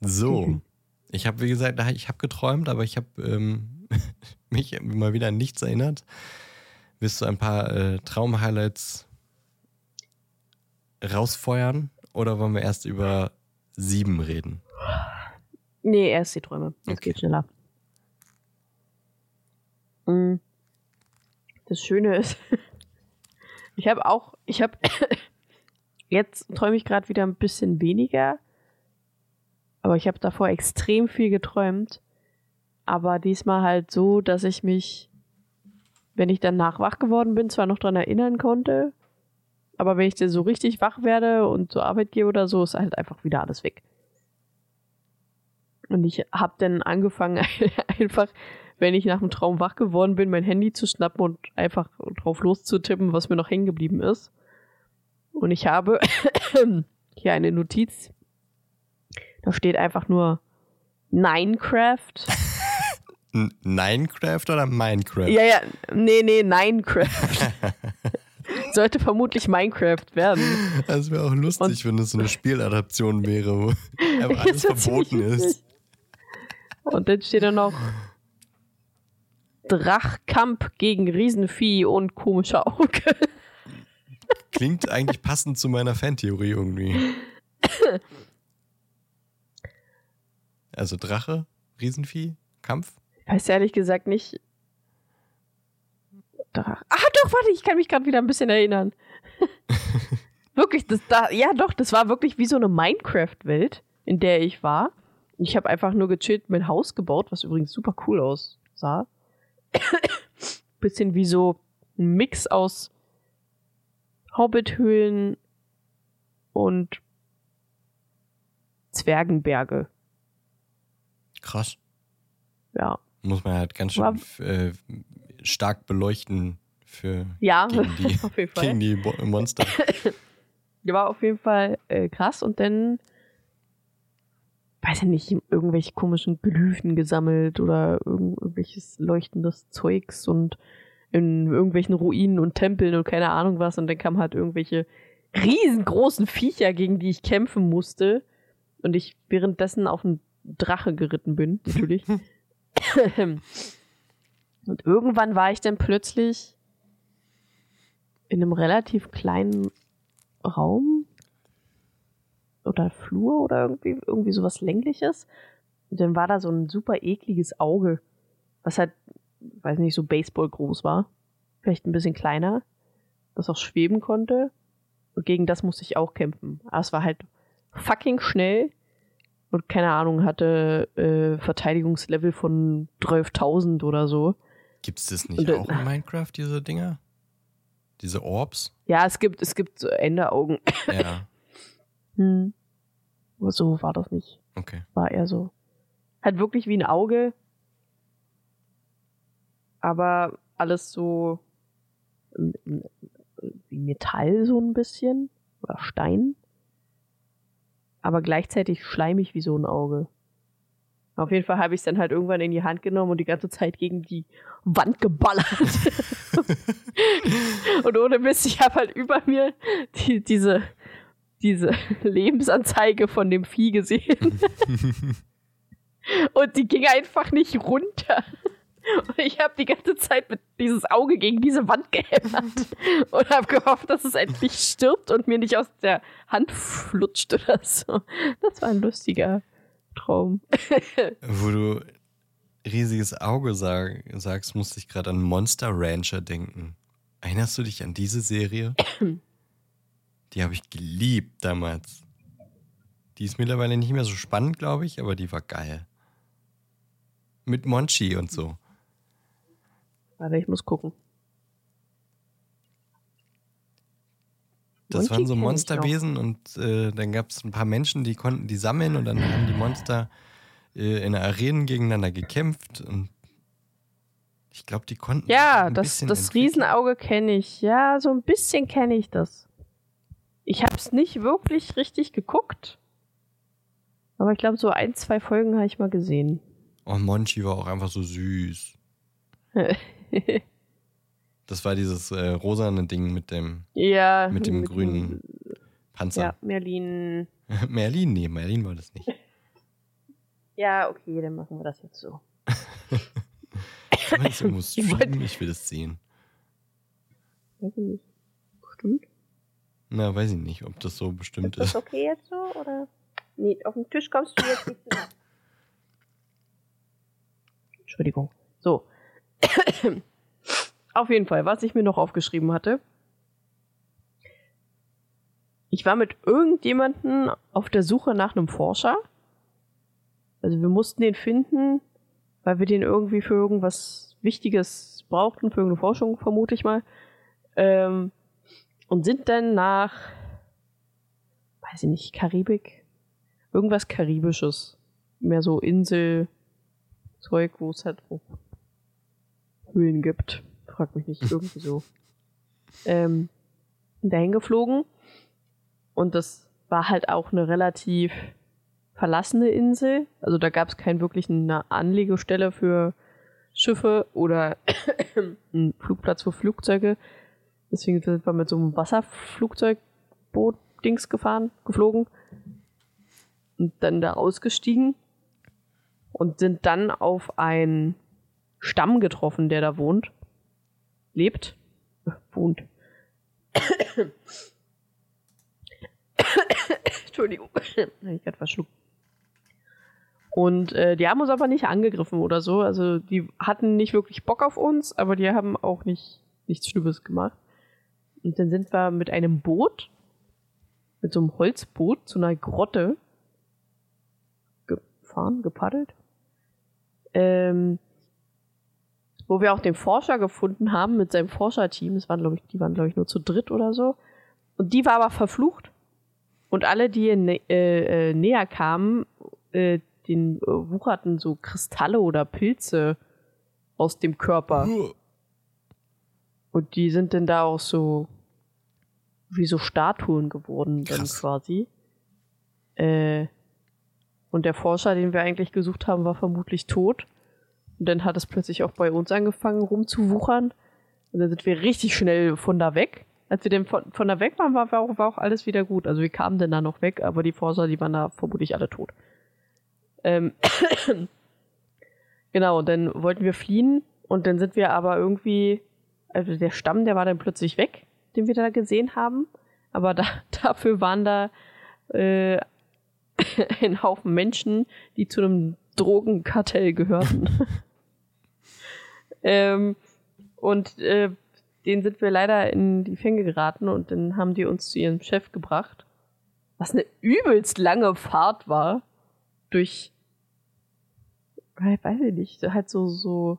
So. *laughs* Ich habe, wie gesagt, ich habe geträumt, aber ich habe ähm, *laughs* mich mal wieder an nichts erinnert. Willst du ein paar äh, Traum-Highlights rausfeuern oder wollen wir erst über sieben reden? Nee, erst die Träume. Das okay. geht schneller. Mm. Das Schöne ist, *laughs* ich habe auch, ich habe, *coughs* jetzt träume ich gerade wieder ein bisschen weniger, aber ich habe davor extrem viel geträumt aber diesmal halt so, dass ich mich, wenn ich dann nachwach geworden bin, zwar noch dran erinnern konnte, aber wenn ich dann so richtig wach werde und zur Arbeit gehe oder so, ist halt einfach wieder alles weg. Und ich habe dann angefangen, *laughs* einfach, wenn ich nach dem Traum wach geworden bin, mein Handy zu schnappen und einfach drauf loszutippen, was mir noch hängen geblieben ist. Und ich habe *coughs* hier eine Notiz. Da steht einfach nur Minecraft. Minecraft oder Minecraft? Ja, ja, nee, nee, Minecraft. *laughs* Sollte vermutlich Minecraft werden. Das wäre auch lustig, Und wenn das so eine Spieladaption wäre, wo *laughs* alles verboten ist. Und dann steht da noch Drachkampf gegen Riesenvieh und komische Auge. Klingt eigentlich passend zu meiner Fantheorie irgendwie. *laughs* Also Drache, Riesenvieh, Kampf? Ich weiß ehrlich gesagt nicht. Drach. Ah, doch, warte, ich kann mich gerade wieder ein bisschen erinnern. *laughs* wirklich, das da, ja doch, das war wirklich wie so eine Minecraft-Welt, in der ich war. Ich habe einfach nur gechillt, mein Haus gebaut, was übrigens super cool aussah. *coughs* bisschen wie so ein Mix aus Hobbithöhlen und Zwergenberge. Krass. Ja. Muss man halt ganz schön äh, stark beleuchten für Ja, gegen die, *laughs* auf jeden Fall. gegen die Monster. *laughs* Die war auf jeden Fall äh, krass und dann, weiß ich nicht, irgendwelche komischen Glyphen gesammelt oder irgend, irgendwelches leuchtendes Zeugs und in irgendwelchen Ruinen und Tempeln und keine Ahnung was und dann kamen halt irgendwelche riesengroßen Viecher, gegen die ich kämpfen musste und ich währenddessen auf einen Drache geritten bin, natürlich. *laughs* *coughs* und irgendwann war ich dann plötzlich in einem relativ kleinen Raum oder Flur oder irgendwie, irgendwie sowas längliches. Und dann war da so ein super ekliges Auge, was halt, weiß nicht, so Baseball groß war. Vielleicht ein bisschen kleiner, das auch schweben konnte. Und gegen das musste ich auch kämpfen. Aber es war halt fucking schnell und keine Ahnung, hatte äh, Verteidigungslevel von 12.000 oder so. Gibt es das nicht Und, auch in Minecraft, diese Dinger? Diese Orbs? Ja, es gibt, es gibt so Enderaugen. Ja, *laughs* Hm. So war das nicht. okay. war eher so. Halt wirklich wie ein Auge. Aber alles so ähm, wie Metall so ein bisschen. Oder Stein. Aber gleichzeitig schleimig wie so ein Auge. Auf jeden Fall habe ich es dann halt irgendwann in die Hand genommen und die ganze Zeit gegen die Wand geballert. *laughs* und ohne Mist, ich habe halt über mir die, diese, diese Lebensanzeige von dem Vieh gesehen. *laughs* Und die ging einfach nicht runter. Und *laughs* ich habe die ganze Zeit mit dieses Auge gegen diese Wand gehämmert *laughs* und habe gehofft, dass es endlich stirbt und mir nicht aus der Hand flutscht oder so. Das war ein lustiger Traum. *laughs* Wo du riesiges Auge sag, sagst, musste ich gerade an Monster Rancher denken. Erinnerst du dich an diese Serie? die habe ich geliebt damals. Die ist mittlerweile nicht mehr so spannend, glaube ich, aber die war geil. Mit Monchi und so. Warte, ich muss gucken. Das Monchi waren so Monsterwesen und äh, dann gab es ein paar Menschen, die konnten die sammeln und dann haben die Monster äh, in der Arenen gegeneinander gekämpft und ich glaube, die konnten Ja, ein das, das. Riesenauge kenne ich. Ja, so ein bisschen kenne ich das. Ich habe es nicht wirklich richtig geguckt. Aber ich glaube, so ein, zwei Folgen habe ich mal gesehen. Oh, Monchi war auch einfach so süß. *laughs* *laughs* Das war dieses äh, rosane Ding mit dem, ja. mit dem grünen Ja, Panzer. Merlin. *laughs* Merlin, nee, Merlin war das nicht. *laughs* Ja, okay, dann machen wir das jetzt so. Kann man das irgendwo streamen? Ich will das sehen. Weiß ich nicht. Stimmt. Na, weiß ich nicht, ob das so bestimmt ist. okay jetzt so? Oder? Nee, auf den Tisch kommst du jetzt nicht mehr. Entschuldigung. So. *coughs* auf jeden Fall, was ich mir noch aufgeschrieben hatte. Ich war mit irgendjemanden auf der Suche nach einem Forscher. Also wir mussten den finden, weil wir den irgendwie für irgendwas Wichtiges brauchten, für irgendeine Forschung, vermute ich mal. Ähm, und sind dann nach, weiß ich nicht, Karibik, irgendwas Karibisches. Mehr so Inselzeug, wo es halt Höhlen gibt. Frag mich nicht, *laughs* irgendwie so. Ähm, dahin geflogen. Und das war halt auch eine relativ verlassene Insel. Also da gab es keinen wirklichen eine Anlegestelle für Schiffe oder *coughs* einen Flugplatz für Flugzeuge. Deswegen sind wir mit so einem Wasserflugzeugboot-Dings gefahren, geflogen. Und dann da ausgestiegen und sind dann auf ein Stamm getroffen, der da wohnt. Lebt. *laughs* Wohnt. *coughs* Entschuldigung. *coughs* ich gerade verschluckt. Und äh, die haben uns aber nicht angegriffen oder so. Also die hatten nicht wirklich Bock auf uns, aber die haben auch nicht nichts Schlimmes gemacht. Und dann sind wir mit einem Boot, mit so einem Holzboot zu einer Grotte gefahren, gepaddelt. Ähm, wo wir auch den Forscher gefunden haben mit seinem Forscherteam. Das waren, glaube ich, die waren, glaube ich, nur zu dritt oder so. Und die war aber verflucht. Und alle, die äh, äh, näher kamen, äh, den äh, wucherten so Kristalle oder Pilze aus dem Körper. Und die sind dann da auch so wie so Statuen geworden, dann Krass. quasi. Äh, und der Forscher, den wir eigentlich gesucht haben, war vermutlich tot. Und dann hat es plötzlich auch bei uns angefangen rumzuwuchern. Und dann sind wir richtig schnell von da weg. Als wir dann von, von da weg waren, war, war, auch, war auch alles wieder gut. Also wir kamen dann da noch weg, aber die Forscher, die waren da vermutlich alle tot. Ähm *coughs* genau, und dann wollten wir fliehen und dann sind wir aber irgendwie, also der Stamm, der war dann plötzlich weg, den wir da gesehen haben. Aber da, *laughs* dafür waren da äh, *coughs* ein Haufen Menschen, die zu einem Drogenkartell gehörten. *laughs* ähm, und äh, den sind wir leider in die Fänge geraten und dann haben die uns zu ihrem Chef gebracht. Was eine übelst lange Fahrt war durch weiß ich nicht, halt so, so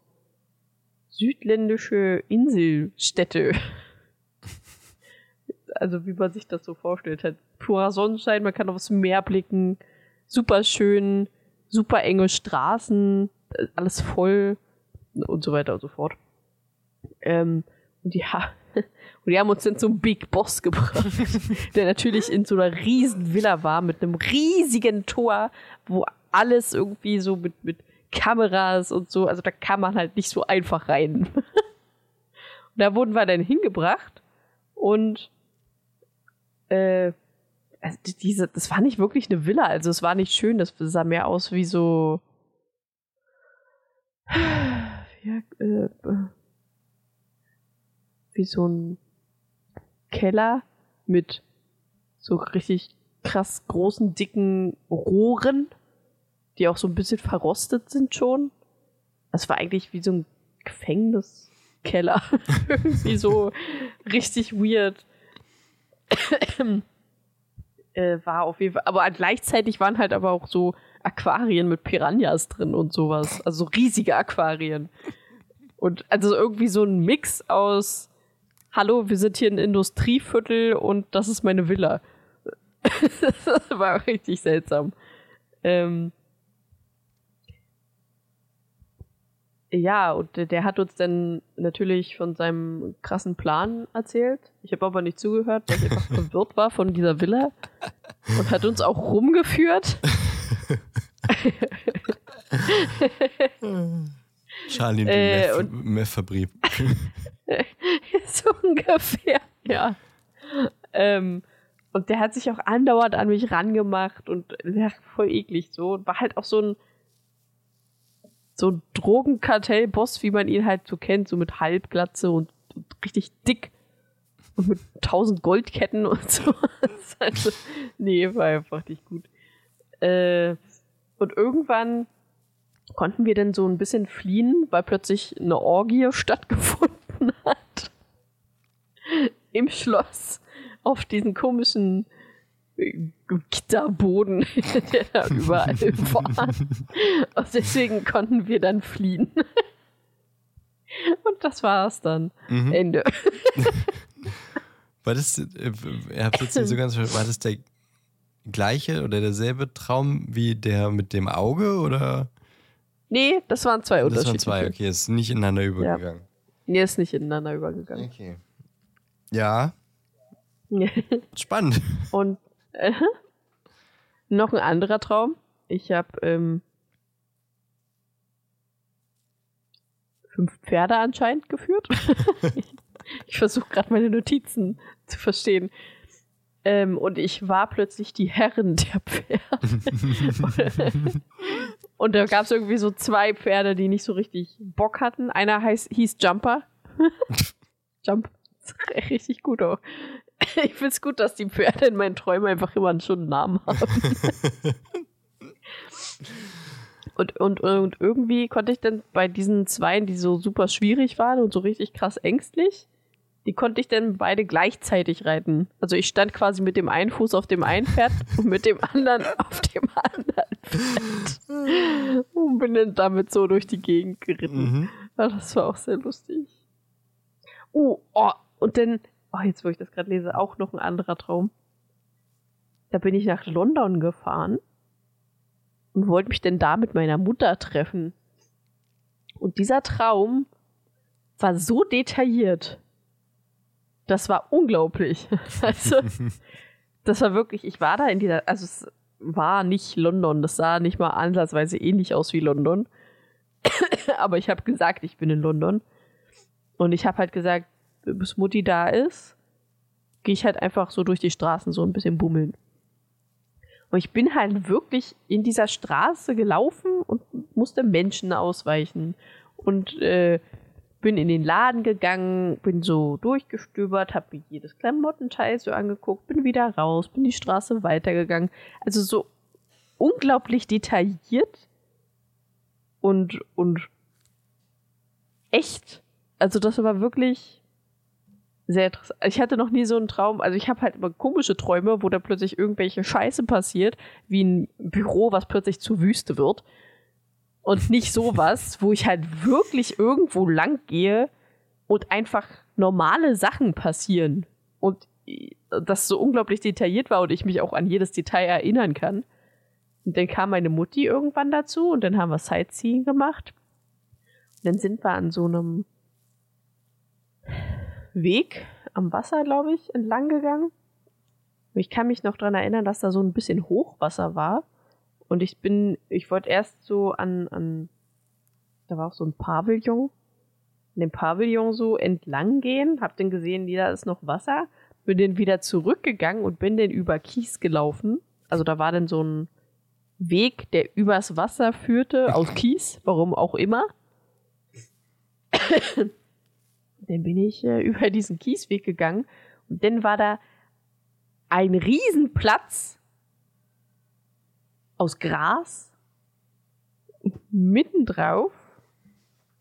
südländische Inselstädte. *laughs* also wie man sich das so vorstellt. Halt purer Sonnenschein, man kann aufs Meer blicken, super schön, super enge Straßen, alles voll und so weiter und so fort. Ähm, und ja, *laughs* und die haben uns dann zum Big Boss gebracht, *laughs* der natürlich in so einer riesen Villa war mit einem riesigen Tor, wo alles irgendwie so mit, mit Kameras und so. Also da kann man halt nicht so einfach rein. und *laughs* da wurden wir dann hingebracht und äh, also diese, das war nicht wirklich eine Villa, also es war nicht schön, das sah mehr aus wie so *sighs* ja, äh, wie so ein Keller mit so richtig krass großen, dicken Rohren die auch so ein bisschen verrostet sind schon. Das war eigentlich wie so ein Gefängniskeller. *laughs* Irgendwie so richtig weird. *coughs* äh, war auf jeden Fall. Aber gleichzeitig waren halt aber auch so Aquarien mit Piranhas drin und sowas. Also riesige Aquarien. Und also irgendwie so ein Mix aus Hallo, wir sind hier ein Industrieviertel und das ist meine Villa. das *laughs* war richtig seltsam. Ähm, Ja, und der hat uns dann natürlich von seinem krassen Plan erzählt. Ich habe aber nicht zugehört, weil ich einfach *laughs* verwirrt war von dieser Villa. Und hat uns auch rumgeführt. *laughs* Charlie die äh, Meth-Fabrik. *laughs* so ungefähr, ja. Ähm, und der hat sich auch andauernd an mich rangemacht und ja, voll eklig so. Und war halt auch so ein so ein Drogenkartell-Boss, wie man ihn halt so kennt, so mit Halbglatze und, und richtig dick und mit tausend Goldketten und *laughs* so. also, nee, war einfach nicht gut. Äh, und irgendwann konnten wir dann so ein bisschen fliehen, weil plötzlich eine Orgie *laughs* stattgefunden hat. Im Schloss auf diesen komischen Gitterboden, *laughs* der da überall *laughs* war. Und deswegen konnten wir dann fliehen. Und das war's dann. Mhm. Ende. War das, äh, war das der gleiche oder derselbe Traum wie der mit dem Auge oder? Nee, das waren zwei Unterschiede. Das waren zwei, okay, ist nicht ineinander übergegangen. Ja. Nee, ist nicht ineinander übergegangen. Okay. Ja. *laughs* Spannend. Und äh, *laughs* noch ein anderer Traum. Ich habe ähm, fünf Pferde anscheinend geführt. *laughs* ich versuche gerade meine Notizen zu verstehen. Ähm, und ich war plötzlich die Herrin der Pferde. *laughs* Und da gab es irgendwie so zwei Pferde, die nicht so richtig Bock hatten. Einer heißt, hieß Jumper. *laughs* Jump. Richtig gut auch. *laughs* Ich finde es gut, dass die Pferde in meinen Träumen einfach immer schon einen Namen haben. und, und, und irgendwie konnte ich dann bei diesen Zweien, die so super schwierig waren und so richtig krass ängstlich, die konnte ich dann beide gleichzeitig reiten. Also ich stand quasi mit dem einen Fuß auf dem einen Pferd *laughs* und mit dem anderen auf dem anderen Pferd. Und bin dann damit so durch die Gegend geritten. Mhm. Ja, das war auch sehr lustig. Oh, oh, und dann, oh, jetzt wo ich das gerade lese, auch noch ein anderer Traum. Da bin ich nach London gefahren und wollte mich denn da mit meiner Mutter treffen. Und dieser Traum war so detailliert. Das war unglaublich. *laughs* Also, das war wirklich, ich war da in dieser, also es war nicht London, das sah nicht mal ansatzweise ähnlich aus wie London. *coughs* Aber ich habe gesagt, ich bin in London. Und ich habe halt gesagt, bis Mutti da ist, gehe ich halt einfach so durch die Straßen so ein bisschen bummeln. Und ich bin halt wirklich in dieser Straße gelaufen und musste Menschen ausweichen. Und äh, bin in den Laden gegangen, bin so durchgestöbert, habe mir jedes Klamottenteil so angeguckt, bin wieder raus, bin die Straße weitergegangen. Also so unglaublich detailliert und, und echt. Also das war wirklich sehr interessant. Ich hatte noch nie so einen Traum. Also ich habe halt immer komische Träume, wo da plötzlich irgendwelche Scheiße passiert, wie ein Büro, was plötzlich zu Wüste wird. Und nicht sowas, wo ich halt wirklich irgendwo lang gehe und einfach normale Sachen passieren. Und das so unglaublich detailliert war und ich mich auch an jedes Detail erinnern kann. Und dann kam meine Mutti irgendwann dazu und dann haben wir Sightseeing gemacht. Und dann sind wir an so einem Weg am Wasser, glaube ich, entlang gegangen. Ich kann mich noch dran erinnern, dass da so ein bisschen Hochwasser war. Und ich bin, ich wollte erst so an, an, da war auch so ein Pavillon, in dem Pavillon so entlang gehen, hab dann gesehen, da ist noch Wasser, bin dann wieder zurückgegangen und bin dann über Kies gelaufen. Also da war dann so ein Weg, der übers Wasser führte, aus *laughs* Kies, warum auch immer. *coughs* dann bin ich äh, über diesen Kiesweg gegangen und dann war da ein Riesenplatz aus Gras, mittendrauf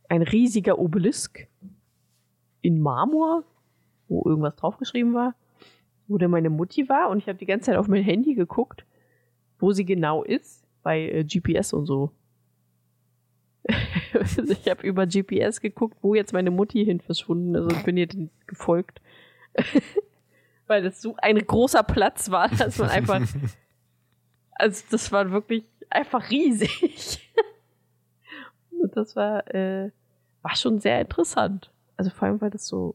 ein riesiger Obelisk in Marmor, wo irgendwas draufgeschrieben war, wo dann meine Mutti war und ich habe die ganze Zeit auf mein Handy geguckt, wo sie genau ist, bei äh, GPS und so. *laughs* ich habe über GPS geguckt, wo jetzt meine Mutti hin verschwunden ist und bin ihr gefolgt. *laughs* Weil das so ein großer Platz war, dass man einfach. *laughs* Also, das war wirklich einfach riesig. *laughs* und das war, äh, war schon sehr interessant. Also vor allem, weil das so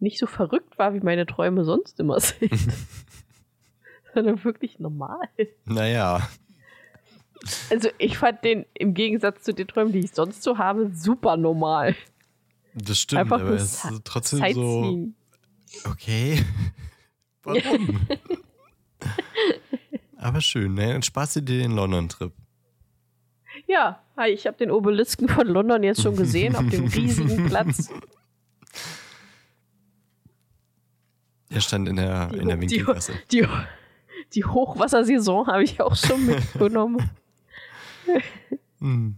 nicht so verrückt war, wie meine Träume sonst immer sind. *laughs* sondern wirklich normal. Naja. Also ich fand den im Gegensatz zu den Träumen, die ich sonst so habe, super normal. Das stimmt, Einfach aber es ist trotzdem so. Okay. *laughs* Warum? *laughs* aber schön, ne? Und sparst du dir den London-Trip. Ja, ich habe den Obelisken von London jetzt schon gesehen, auf dem *laughs* riesigen Platz. Er stand in der, die, in der Winkelgasse. Die, die, die Hochwassersaison habe ich auch schon *laughs* mitgenommen hm.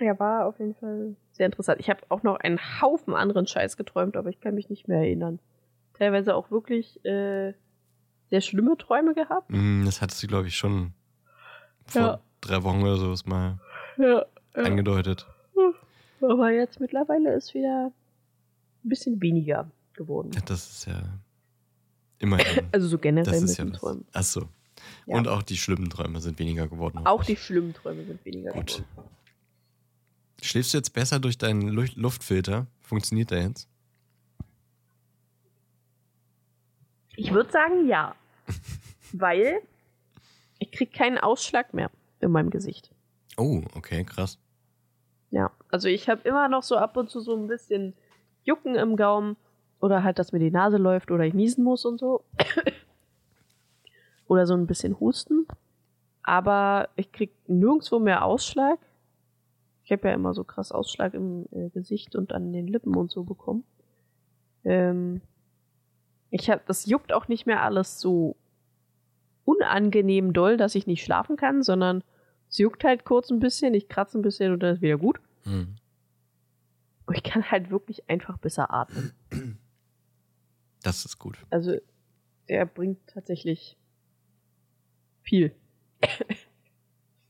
Ja, war auf jeden Fall sehr interessant. Ich habe auch noch einen Haufen anderen Scheiß geträumt, aber ich kann mich nicht mehr erinnern. Teilweise auch wirklich äh, sehr schlimme Träume gehabt. Mm, das hattest du, glaube ich, schon vor ja. drei Wochen oder so mal ja, ja. angedeutet. Aber jetzt mittlerweile ist wieder ein bisschen weniger geworden. das ist ja immerhin. *laughs* also so generell mit den Träumen. Achso. Ja. Und auch die schlimmen Träume sind weniger geworden. Auch die schlimmen Träume sind weniger Gut. geworden. Schläfst du jetzt besser durch deinen Luftfilter? Funktioniert der jetzt? Ich würde sagen ja. *laughs* weil ich kriege keinen Ausschlag mehr in meinem Gesicht. Oh, okay, krass. Ja, also ich habe immer noch so ab und zu so ein bisschen Jucken im Gaumen oder halt, dass mir die Nase läuft oder ich niesen muss und so *coughs* oder so ein bisschen Husten. aber ich krieg nirgendwo mehr Ausschlag. Ich habe ja immer so krass Ausschlag im äh, Gesicht und an den Lippen und so bekommen. Ähm, ich hab, das juckt auch nicht mehr alles so unangenehm doll, dass ich nicht schlafen kann, sondern es juckt halt kurz ein bisschen, ich kratze ein bisschen und dann ist wieder gut. Hm. Und ich kann halt wirklich einfach besser atmen. Das ist gut. Also, der bringt tatsächlich viel.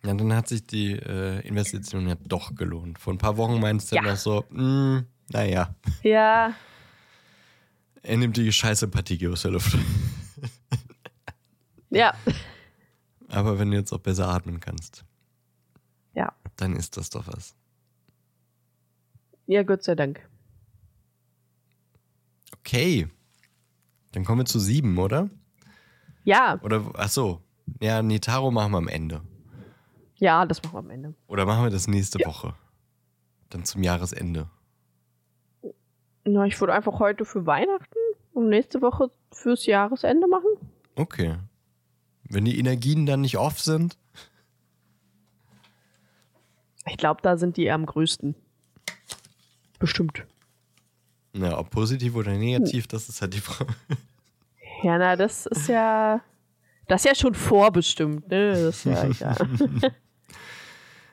Ja, dann hat sich die äh, Investition ja doch gelohnt. Vor ein paar Wochen meinst du Ja. noch so, mm, naja, Ja, er nimmt die scheiße Partie aus der Luft. *laughs* ja, Aber wenn du jetzt auch besser atmen kannst, ja. dann ist das doch was. Ja, Gott sei Dank. Okay. Dann kommen wir zu sieben, oder? Ja, Oder, ach so. Ja, Nitaro machen wir am Ende. ja, das machen wir am Ende. Oder machen wir das nächste Woche? Dann zum Jahresende. Na, ich würde einfach heute für Weihnachten und nächste Woche fürs Jahresende machen. Okay. Wenn die Energien dann nicht off sind, Ich glaube, da sind die am größten. Bestimmt. na, ob positiv oder negativ, das ist halt die Frage. Ja, na, das ist ja. Das ist ja schon vorbestimmt, ne? Das ist ja *laughs* egal.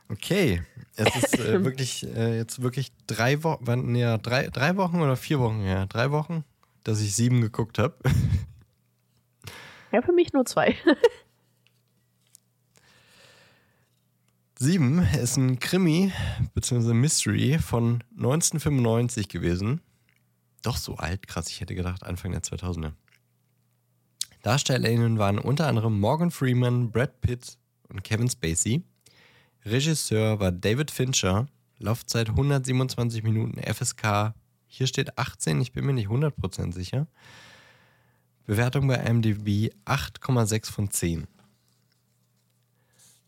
Okay. Es ist äh, *laughs* wirklich, äh, jetzt wirklich drei Wochen, ja, drei, drei Wochen oder vier Wochen her? Drei Wochen, dass ich sieben geguckt habe. Ja, für mich nur zwei. *laughs* Sieben ist ein Krimi bzw. Mystery von 1995 gewesen. Doch so alt, krass, ich hätte gedacht Anfang der 2000er. DarstellerInnen waren unter anderem Morgan Freeman, Brad Pitt und Kevin Spacey. Regisseur war David Fincher. Laufzeit 127 Minuten FSK. Hier steht 18, ich bin mir nicht 100% sicher. Bewertung bei IMDb 8,6 von 10.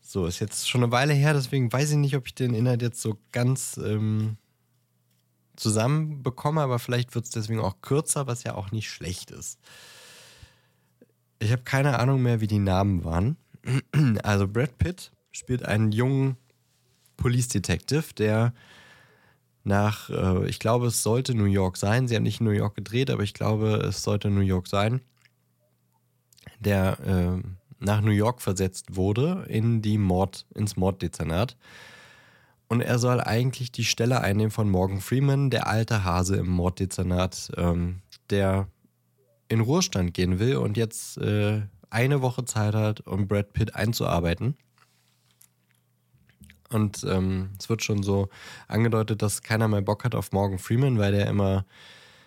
So, ist jetzt schon eine Weile her, deswegen weiß ich nicht, ob ich den Inhalt jetzt so ganz ähm, zusammenbekomme, aber vielleicht wird es deswegen auch kürzer, was ja auch nicht schlecht ist. Ich habe keine Ahnung mehr, wie die Namen waren. Also Brad Pitt spielt einen jungen Police Detective, der nach, äh, ich glaube, es sollte New York sein. Sie haben nicht in New York gedreht, aber ich glaube, es sollte New York sein. Der äh, nach New York versetzt wurde in die Mord, ins Morddezernat. Und er soll eigentlich die Stelle einnehmen von Morgan Freeman, der alte Hase im Morddezernat, ähm, der in Ruhestand gehen will und jetzt äh, eine Woche Zeit hat, um Brad Pitt einzuarbeiten. Und ähm, es wird schon so angedeutet, dass keiner mehr Bock hat auf Morgan Freeman, weil der immer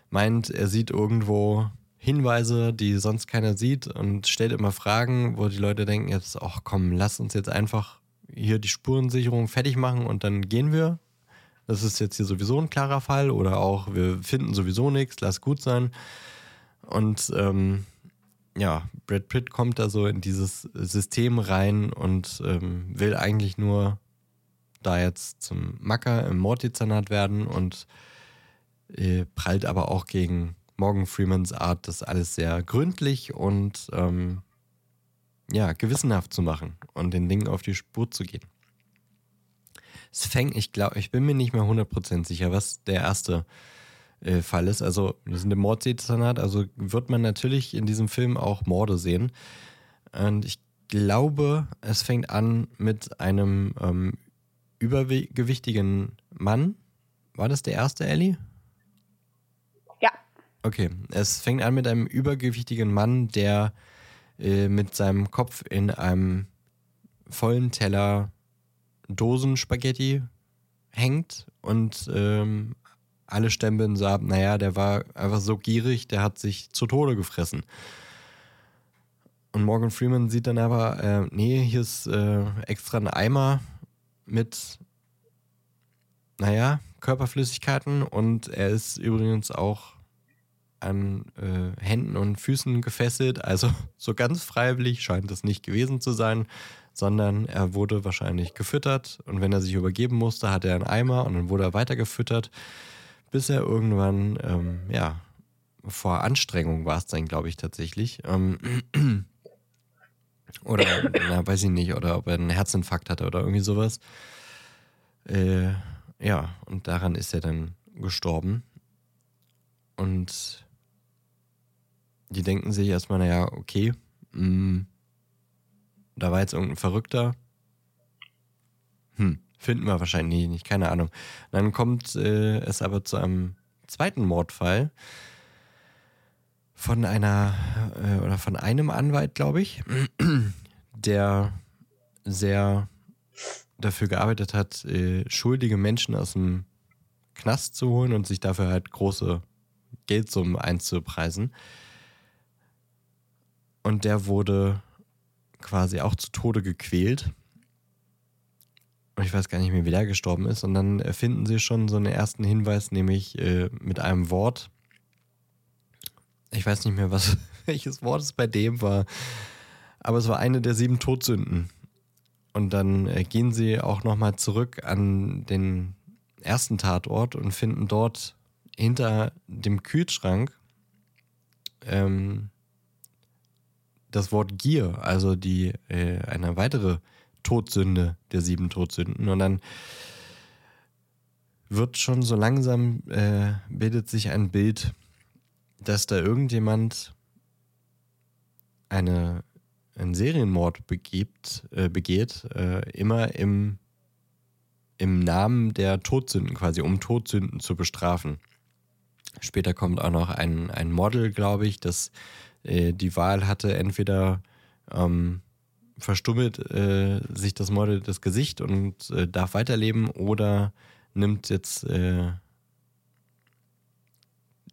meint, er sieht irgendwo Hinweise, die sonst keiner sieht und stellt immer Fragen, wo die Leute denken jetzt, ach komm, lass uns jetzt einfach hier die Spurensicherung fertig machen und dann gehen wir. Das ist jetzt hier sowieso ein klarer Fall oder auch wir finden sowieso nichts, lass gut sein. Und ähm, ja, Brad Pitt kommt da so in dieses System rein und ähm, will eigentlich nur da jetzt zum Macker im Morddezernat werden und äh, prallt aber auch gegen Morgan Freemans Art, das alles sehr gründlich und ähm, ja, gewissenhaft zu machen und den Dingen auf die Spur zu gehen. Es fängt, ich glaube, ich bin mir nicht mehr 100% sicher, was der erste äh, Fall ist. Also, wir sind im Morddezernat, also wird man natürlich in diesem Film auch Morde sehen. Und ich glaube, es fängt an mit einem ähm, übergewichtigen Mann. War das der erste, Ellie? Ja. Okay, es fängt an mit einem übergewichtigen Mann, der äh, mit seinem Kopf in einem vollen Teller Dosenspaghetti hängt und ähm, alle stempeln so ab, naja, der war einfach so gierig, der hat sich zu Tode gefressen. Und Morgan Freeman sieht dann aber, äh, nee, hier ist äh, extra ein Eimer mit, naja, Körperflüssigkeiten und er ist übrigens auch an äh, Händen und Füßen gefesselt. Also *laughs* so ganz freiwillig scheint es nicht gewesen zu sein, sondern er wurde wahrscheinlich gefüttert und wenn er sich übergeben musste, hatte er einen Eimer und dann wurde er weiter gefüttert, bis er irgendwann, ähm, ja, vor Anstrengung war es dann, glaube ich, tatsächlich, ähm, *clears throat* Oder, *laughs* na, weiß ich nicht, oder ob er einen Herzinfarkt hatte oder irgendwie sowas. Äh, ja, und daran ist er dann gestorben. Und die denken sich erstmal, naja, okay, mh, mm, da war jetzt irgendein Verrückter. Hm, finden wir wahrscheinlich nicht, keine Ahnung. Dann kommt äh, es aber zu einem zweiten Mordfall von einer äh, oder von einem Anwalt, glaube ich, *clears throat* der sehr dafür gearbeitet hat, äh, schuldige Menschen aus dem Knast zu holen und sich dafür halt große Geldsummen einzupreisen. Und der wurde quasi auch zu Tode gequält. Und ich weiß gar nicht mehr, wie der gestorben ist. Und dann erfinden sie schon so einen ersten Hinweis, nämlich äh, mit einem Wort. Ich weiß nicht mehr, was, *laughs* welches Wort es bei dem war. Aber es war eine der sieben Todsünden. Und dann äh, gehen sie auch nochmal zurück an den ersten Tatort und finden dort hinter dem Kühlschrank ähm, das Wort Gier, also die äh, eine weitere Todsünde der sieben Todsünden. Und dann wird schon so langsam äh, bildet sich ein Bild, dass da irgendjemand eine, einen Serienmord begibt, äh, begeht, äh, immer im, im Namen der Todsünden quasi, um Todsünden zu bestrafen. Später kommt auch noch ein, ein Model, glaube ich, das äh, die Wahl hatte, entweder ähm, verstummelt äh, sich das Model das Gesicht und äh, darf weiterleben oder nimmt jetzt, äh,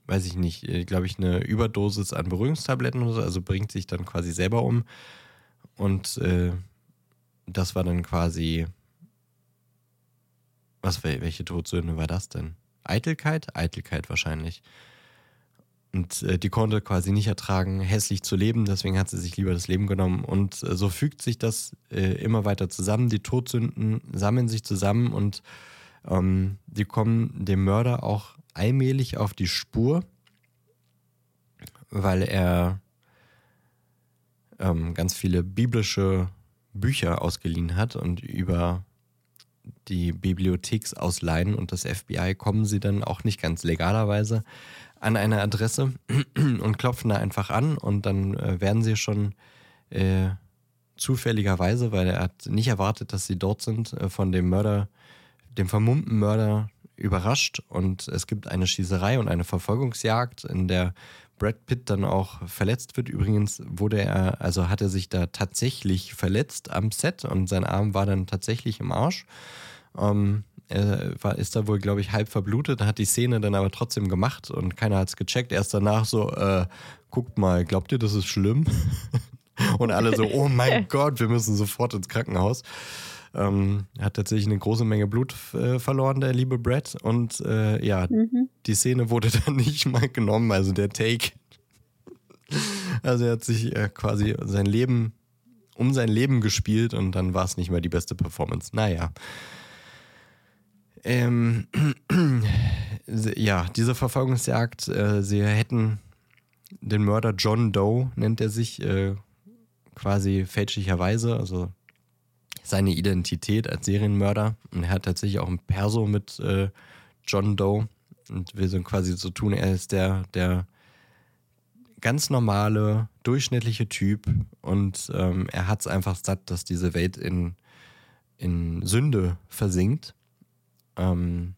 weiß ich nicht, äh, glaube ich, eine Überdosis an Beruhigungstabletten oder so, also bringt sich dann quasi selber um. Und äh, das war dann quasi, was, welche Todsünde war das denn? Eitelkeit? Eitelkeit wahrscheinlich. Und äh, die konnte quasi nicht ertragen, hässlich zu leben, deswegen hat sie sich lieber das Leben genommen. Und äh, so fügt sich das äh, immer weiter zusammen. Die Todsünden sammeln sich zusammen und ähm, die kommen dem Mörder auch allmählich auf die Spur, weil er ähm, ganz viele biblische Bücher ausgeliehen hat und über die Bibliotheksausleihen und das FBI kommen sie dann auch nicht ganz legalerweise an eine Adresse *clears throat* und klopfen da einfach an und dann äh, werden sie schon äh, zufälligerweise, weil er hat nicht erwartet, dass sie dort sind, äh, von dem Mörder, dem vermummten Mörder überrascht und es gibt eine Schießerei und eine Verfolgungsjagd, in der Brad Pitt dann auch verletzt wird. Übrigens wurde er, also hat er sich da tatsächlich verletzt am Set und sein Arm war dann tatsächlich im Arsch. Ähm, er war, ist da wohl, glaube ich, halb verblutet, hat die Szene dann aber trotzdem gemacht und keiner hat es gecheckt. Erst danach so, äh, guckt mal, glaubt ihr, das ist schlimm? *laughs* und alle so, oh mein *laughs* Gott, wir müssen sofort ins Krankenhaus. Ähm, hat tatsächlich eine große Menge Blut äh, verloren, der liebe Brad. Und äh, ja, mhm. die Szene wurde *laughs* dann nicht mal genommen, also der Take. also er hat sich äh, quasi sein Leben, um sein Leben gespielt und dann war es nicht mehr die beste Performance. Naja. Ähm, *clears throat* ja, diese Verfolgungsjagd, äh, sie hätten den Mörder John Doe, nennt er sich, äh, quasi fälschlicherweise, also seine Identität als Serienmörder. Und er hat tatsächlich auch ein Perso mit äh, John Doe und will so quasi so tun, er ist der, der ganz normale, durchschnittliche Typ und ähm, er hat es einfach satt, dass diese Welt in, in Sünde versinkt ähm,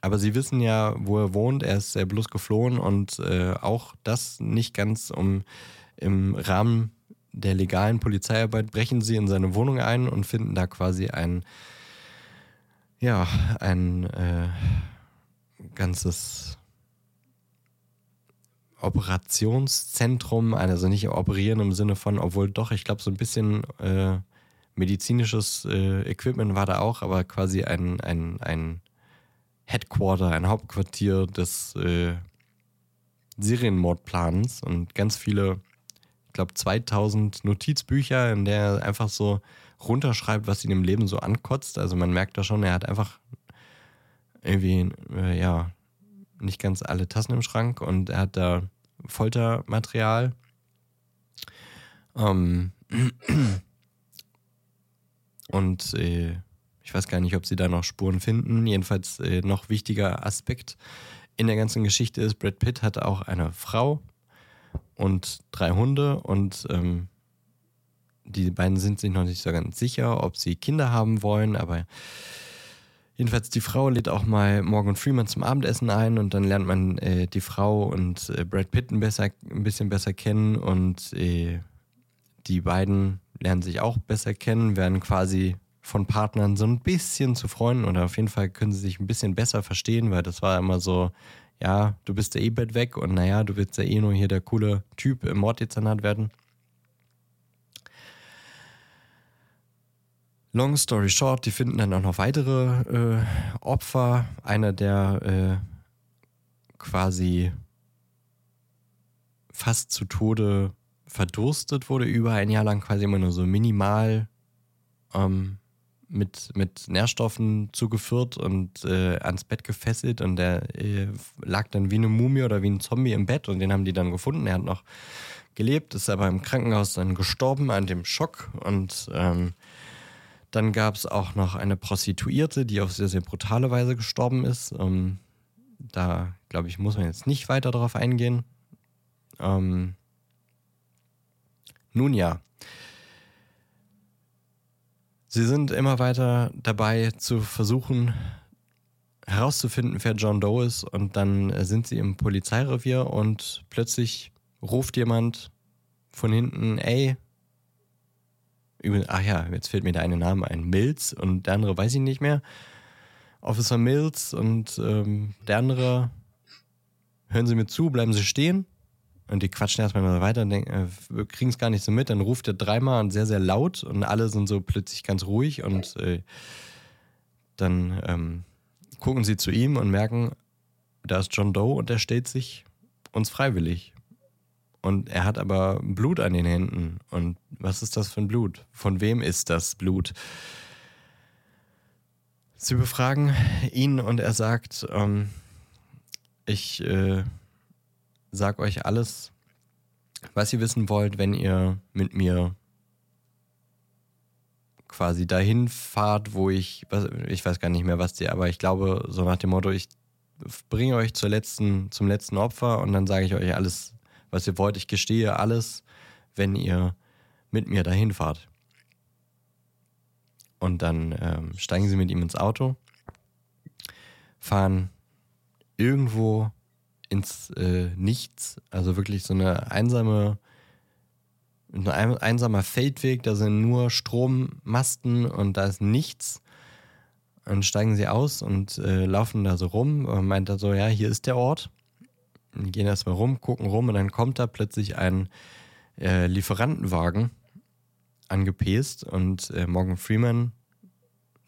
aber sie wissen ja, wo er wohnt. Er ist ja bloß geflohen und äh, auch das nicht ganz um im Rahmen der legalen Polizeiarbeit brechen sie in seine Wohnung ein und finden da quasi ein ja ein äh, ganzes Operationszentrum, also nicht operieren im Sinne von, obwohl doch, ich glaube, so ein bisschen äh, medizinisches äh, Equipment war da auch, aber quasi ein, ein, ein Headquarter, ein Hauptquartier des äh, Serienmordplans und ganz viele, glaube 2000 Notizbücher, in der er einfach so runterschreibt, was ihn im Leben so ankotzt. Also man merkt da schon, er hat einfach irgendwie, äh, ja, nicht ganz alle Tassen im Schrank und er hat da Foltermaterial. Ähm, *clears throat* Und äh, ich weiß gar nicht, ob sie da noch Spuren finden. Jedenfalls äh, noch wichtiger Aspekt in der ganzen Geschichte ist, Brad Pitt hat auch eine Frau und drei Hunde und ähm, die beiden sind sich noch nicht so ganz sicher, ob sie Kinder haben wollen, aber jedenfalls die Frau lädt auch mal Morgan Freeman zum Abendessen ein und dann lernt man äh, die Frau und äh, Brad Pitt ein, besser, ein bisschen besser kennen und äh, die beiden lernen sich auch besser kennen, werden quasi von Partnern so ein bisschen zu Freunden oder auf jeden Fall können sie sich ein bisschen besser verstehen, weil das war immer so, ja, du bist der E-Bett weg und naja, du willst ja eh nur hier der coole Typ im Morddezernat werden. Long story short, die finden dann auch noch weitere äh, Opfer. Einer, der äh, quasi fast zu Tode verdurstet wurde, über ein Jahr lang quasi immer nur so minimal ähm, mit, mit Nährstoffen zugeführt und äh, ans Bett gefesselt und der äh, lag dann wie eine Mumie oder wie ein Zombie im Bett und den haben die dann gefunden. Er hat noch gelebt, ist aber im Krankenhaus dann gestorben an dem Schock und ähm, dann gab es auch noch eine Prostituierte, die auf sehr, sehr brutale Weise gestorben ist. Ähm, da, glaube ich, muss man jetzt nicht weiter darauf eingehen. Ähm, nun ja, Sie sind immer weiter dabei zu versuchen herauszufinden, wer John Doe ist und dann sind sie im Polizeirevier und plötzlich ruft jemand von hinten, ey, ach ja, jetzt fällt mir der eine Name ein, Mills und der andere weiß ich nicht mehr. Officer Mills und ähm, der andere, hören Sie mir zu, bleiben Sie stehen. Und die quatschen erstmal mal weiter und denken, äh, kriegen es gar nicht so mit. Dann ruft er dreimal und sehr, sehr laut und alle sind so plötzlich ganz ruhig und äh, dann ähm, gucken sie zu ihm und merken, da ist John Doe und er stellt sich uns freiwillig. Und er hat aber Blut an den Händen. Und was ist das für ein Blut? Von wem ist das Blut? Sie befragen ihn und er sagt, ähm, ich äh, sag euch alles, was ihr wissen wollt, wenn ihr mit mir quasi dahin fahrt, wo ich, ich weiß gar nicht mehr, was die, aber ich glaube, so nach dem Motto, ich bringe euch zur letzten, zum letzten Opfer und dann sage ich euch alles, was ihr wollt. Ich gestehe alles, wenn ihr mit mir dahin fahrt. Und dann ähm, steigen sie mit ihm ins Auto, fahren irgendwo ins äh, Nichts. Also wirklich so eine einsame, ein einsamer Feldweg, da sind nur Strommasten und da ist nichts. Dann steigen sie aus und äh, laufen da so rum und meint da so, ja, hier ist der Ort. Die gehen erstmal rum, gucken rum und dann kommt da plötzlich ein äh, Lieferantenwagen angepäst und äh, Morgan Freeman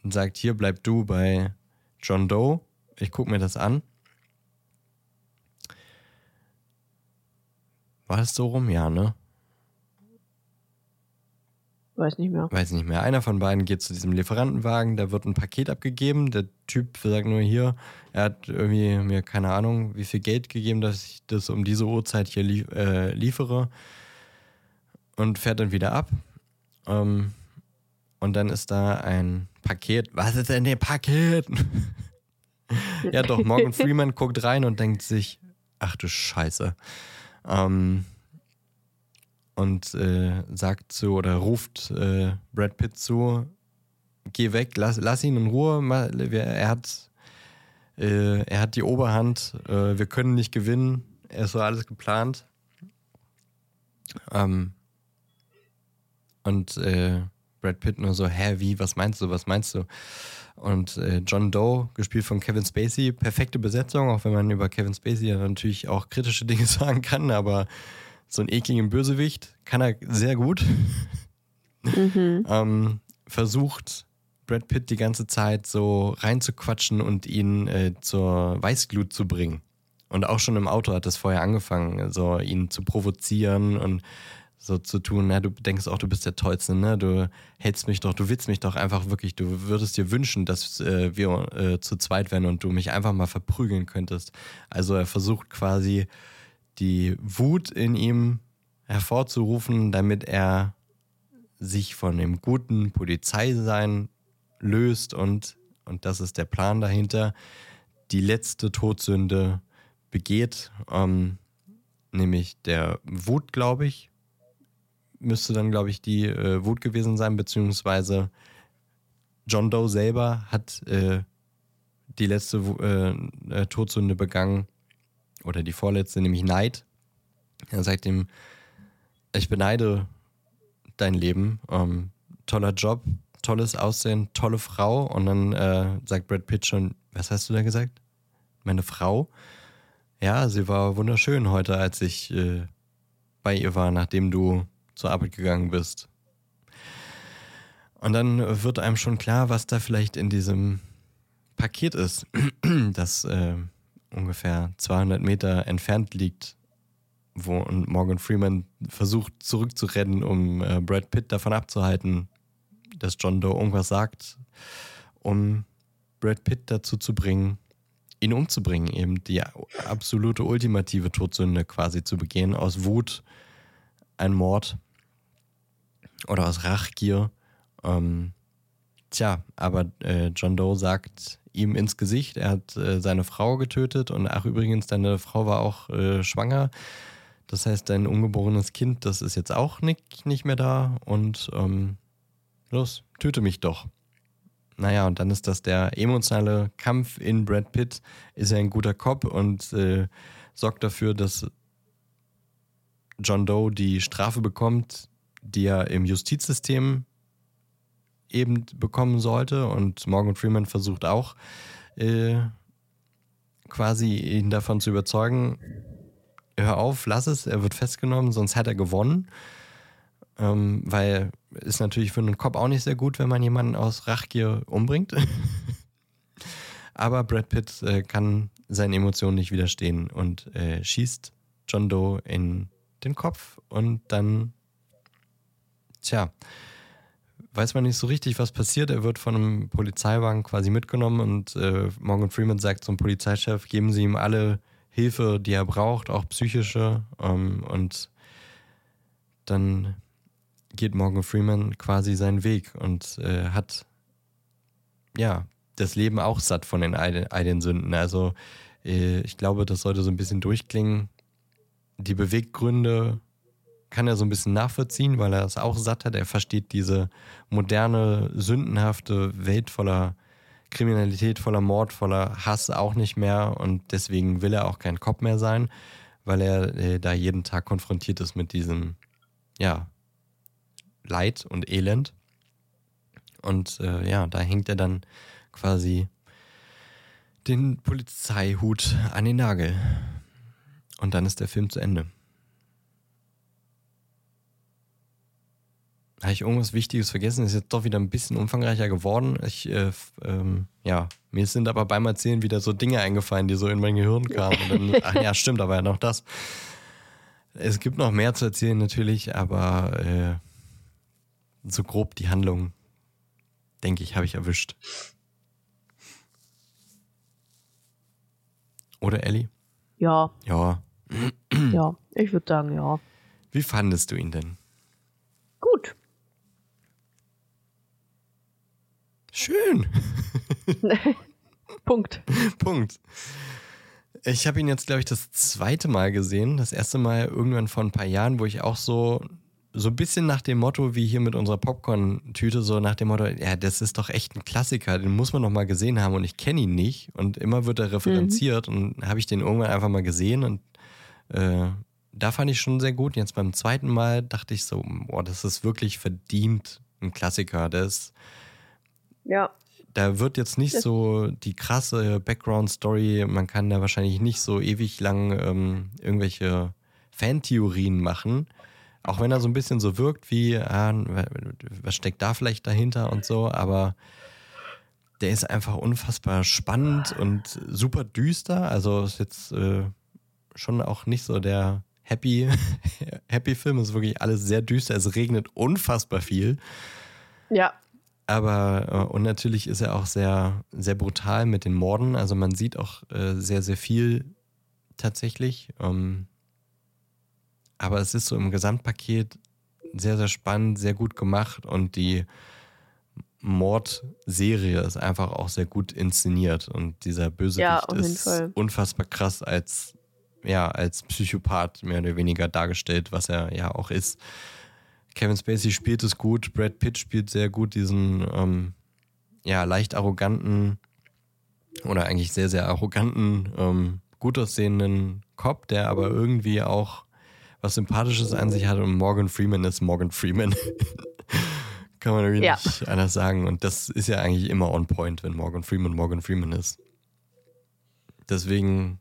sagt, hier bleib du bei John Doe. Ich gucke mir das an. War das so rum? Ja, ne? Weiß nicht mehr. Weiß nicht mehr. Einer von beiden geht zu diesem Lieferantenwagen, da wird ein Paket abgegeben. Der Typ sagt nur hier, er hat irgendwie mir keine Ahnung, wie viel Geld gegeben, dass ich das um diese Uhrzeit hier lief äh, liefere. Und fährt dann wieder ab. Ähm, und dann ist da ein Paket. Was ist denn der Paket? *laughs* ja, doch, Morgan Freeman guckt rein und denkt sich, ach du Scheiße. Ähm, und äh, sagt zu oder ruft äh, Brad Pitt zu, geh weg, lass, lass ihn in Ruhe, er hat, äh, er hat die Oberhand, äh, wir können nicht gewinnen, ist so alles geplant. Ähm, und äh, Brad Pitt nur so, hä, wie, was meinst du, was meinst du? Und äh, John Doe, gespielt von Kevin Spacey, perfekte Besetzung, auch wenn man über Kevin Spacey ja natürlich auch kritische *laughs* Dinge sagen kann, aber so ein ekligen Bösewicht kann er sehr gut. Mhm. *laughs* ähm, versucht Brad Pitt die ganze Zeit so reinzuquatschen und ihn äh, zur Weißglut zu bringen. Und auch schon im Auto hat das vorher angefangen, so ihn zu provozieren und so zu tun, na, du denkst auch, du bist der Tollste, ne? Du hältst mich doch, du willst mich doch einfach wirklich, du würdest dir wünschen, dass äh, wir äh, zu zweit wären und du mich einfach mal verprügeln könntest. Also er versucht quasi die Wut in ihm hervorzurufen, damit er sich von dem guten Polizeisein löst und, und das ist der Plan dahinter, die letzte Todsünde begeht, ähm, nämlich der Wut, glaube ich, müsste dann, glaube ich, die äh, Wut gewesen sein, beziehungsweise John Doe selber hat äh, die letzte äh, äh, Todsünde begangen, oder die vorletzte, nämlich Neid. Er sagt ihm, ich beneide dein Leben, ähm, toller Job, tolles Aussehen, tolle Frau. Und dann äh, sagt Brad Pitt schon, was hast du da gesagt? Meine Frau? Ja, sie war wunderschön heute, als ich äh, bei ihr war, nachdem du zur Arbeit gegangen bist. Und dann wird einem schon klar, was da vielleicht in diesem Paket ist, *clears throat* das äh, ungefähr 200 Meter entfernt liegt, wo Morgan Freeman versucht zurückzurennen, um äh, Brad Pitt davon abzuhalten, dass John Doe irgendwas sagt, um Brad Pitt dazu zu bringen, ihn umzubringen, eben die absolute ultimative Todsünde quasi zu begehen, aus Wut ein Mord oder aus Rachgier. Ähm, tja, aber äh, John Doe sagt ihm ins Gesicht, er hat äh, seine Frau getötet und ach übrigens, deine Frau war auch äh, schwanger. Das heißt, dein ungeborenes Kind, das ist jetzt auch nicht, nicht mehr da und ähm, los, töte mich doch. Naja, und dann ist das der emotionale Kampf in Brad Pitt. Ist er ein guter Cop und äh, sorgt dafür, dass John Doe die Strafe bekommt, die er im Justizsystem eben bekommen sollte. Und Morgan Freeman versucht auch äh, quasi ihn davon zu überzeugen, hör auf, lass es, er wird festgenommen, sonst hat er gewonnen. Ähm, weil ist natürlich für einen Cop auch nicht sehr gut, wenn man jemanden aus Rachgier umbringt. *laughs* Aber Brad Pitt äh, kann seinen Emotionen nicht widerstehen und äh, schießt John Doe in den Kopf und dann, tja, weiß man nicht so richtig, was passiert. Er wird von einem Polizeiwagen quasi mitgenommen und äh, Morgan Freeman sagt zum Polizeichef, geben Sie ihm alle Hilfe, die er braucht, auch psychische. Ähm, und dann geht Morgan Freeman quasi seinen Weg und äh, hat ja das Leben auch satt von den all den Sünden. Also äh, ich glaube, das sollte so ein bisschen durchklingen. Die Beweggründe kann er so ein bisschen nachvollziehen, weil er es auch satt hat. Er versteht diese moderne, sündenhafte Welt voller Kriminalität, voller Mord, voller Hass auch nicht mehr und deswegen will er auch kein Cop mehr sein, weil er äh, da jeden Tag konfrontiert ist mit diesem, ja, Leid und Elend. Und äh, ja, da hängt er dann quasi den Polizeihut an den Nagel. Und dann ist der Film zu Ende. Habe ich irgendwas Wichtiges vergessen? Ist jetzt doch wieder ein bisschen umfangreicher geworden. Ich, äh, ähm, ja, mir sind aber beim Erzählen wieder so Dinge eingefallen, die so in mein Gehirn kamen. Dann, *laughs* ach ja, stimmt, aber ja noch das. Es gibt noch mehr zu erzählen natürlich, aber äh, so grob die Handlung, denke ich, habe ich erwischt. Oder Ellie? Ja. Ja. Ja, *clears throat* ich würde sagen, ja. Wie fandest du ihn denn? Gut. Schön. *laughs* Punkt. Punkt. Ich habe ihn jetzt, glaube ich, das zweite Mal gesehen. Das erste Mal irgendwann vor ein paar Jahren, wo ich auch so, so ein bisschen nach dem Motto, wie hier mit unserer Popcorn-Tüte, so nach dem Motto, ja, das ist doch echt ein Klassiker, den muss man noch mal gesehen haben und ich kenne ihn nicht. Und immer wird er referenziert mhm. und habe ich den irgendwann einfach mal gesehen und äh, da fand ich schon sehr gut. Jetzt beim zweiten Mal dachte ich so, boah, das ist wirklich verdient ein Klassiker. Ist ja. Da wird jetzt nicht so die krasse Background-Story, man kann da wahrscheinlich nicht so ewig lang ähm, irgendwelche Fantheorien machen. Auch wenn er so ein bisschen so wirkt wie, ah, was steckt da vielleicht dahinter und so, aber der ist einfach unfassbar spannend und super düster. Also ist jetzt äh, schon auch nicht so der Happy, *laughs* Happy Film, es ist wirklich alles sehr düster. Es regnet unfassbar viel. Ja. Aber, äh, und natürlich ist er auch sehr, sehr brutal mit den Morden. Also man sieht auch äh, sehr, sehr viel tatsächlich. Ähm, aber es ist so im Gesamtpaket sehr, sehr spannend, sehr gut gemacht und die Mordserie ist einfach auch sehr gut inszeniert und dieser Bösewicht Ja, ist Fall. unfassbar krass als ja als Psychopath mehr oder weniger dargestellt, was er ja auch ist. Kevin Spacey spielt es gut, Brad Pitt spielt sehr gut diesen ähm, ja leicht arroganten oder eigentlich sehr sehr arroganten, ähm, gut aussehenden Cop, der aber irgendwie auch was Sympathisches an sich hat und Morgan Freeman ist Morgan Freeman. *laughs* Kann man irgendwie Ja. nicht anders sagen. Und das ist ja eigentlich immer on point, wenn Morgan Freeman Morgan Freeman ist. Deswegen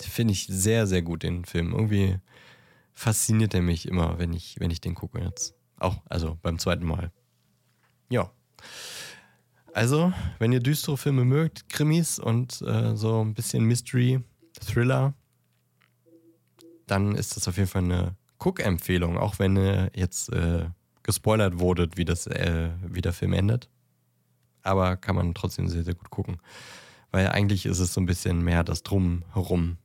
finde ich sehr, sehr gut den Film. Irgendwie fasziniert er mich immer, wenn ich, wenn ich den gucke jetzt. Auch, also beim zweiten Mal. Ja. Also, wenn ihr düstere Filme mögt, Krimis und äh, so ein bisschen Mystery, Thriller, dann ist das auf jeden Fall eine Guck-Empfehlung, auch wenn ihr jetzt äh, gespoilert wurdet, wie, das, äh, wie der Film endet. Aber kann man trotzdem sehr, sehr gut gucken. Weil eigentlich ist es so ein bisschen mehr das Drumherum.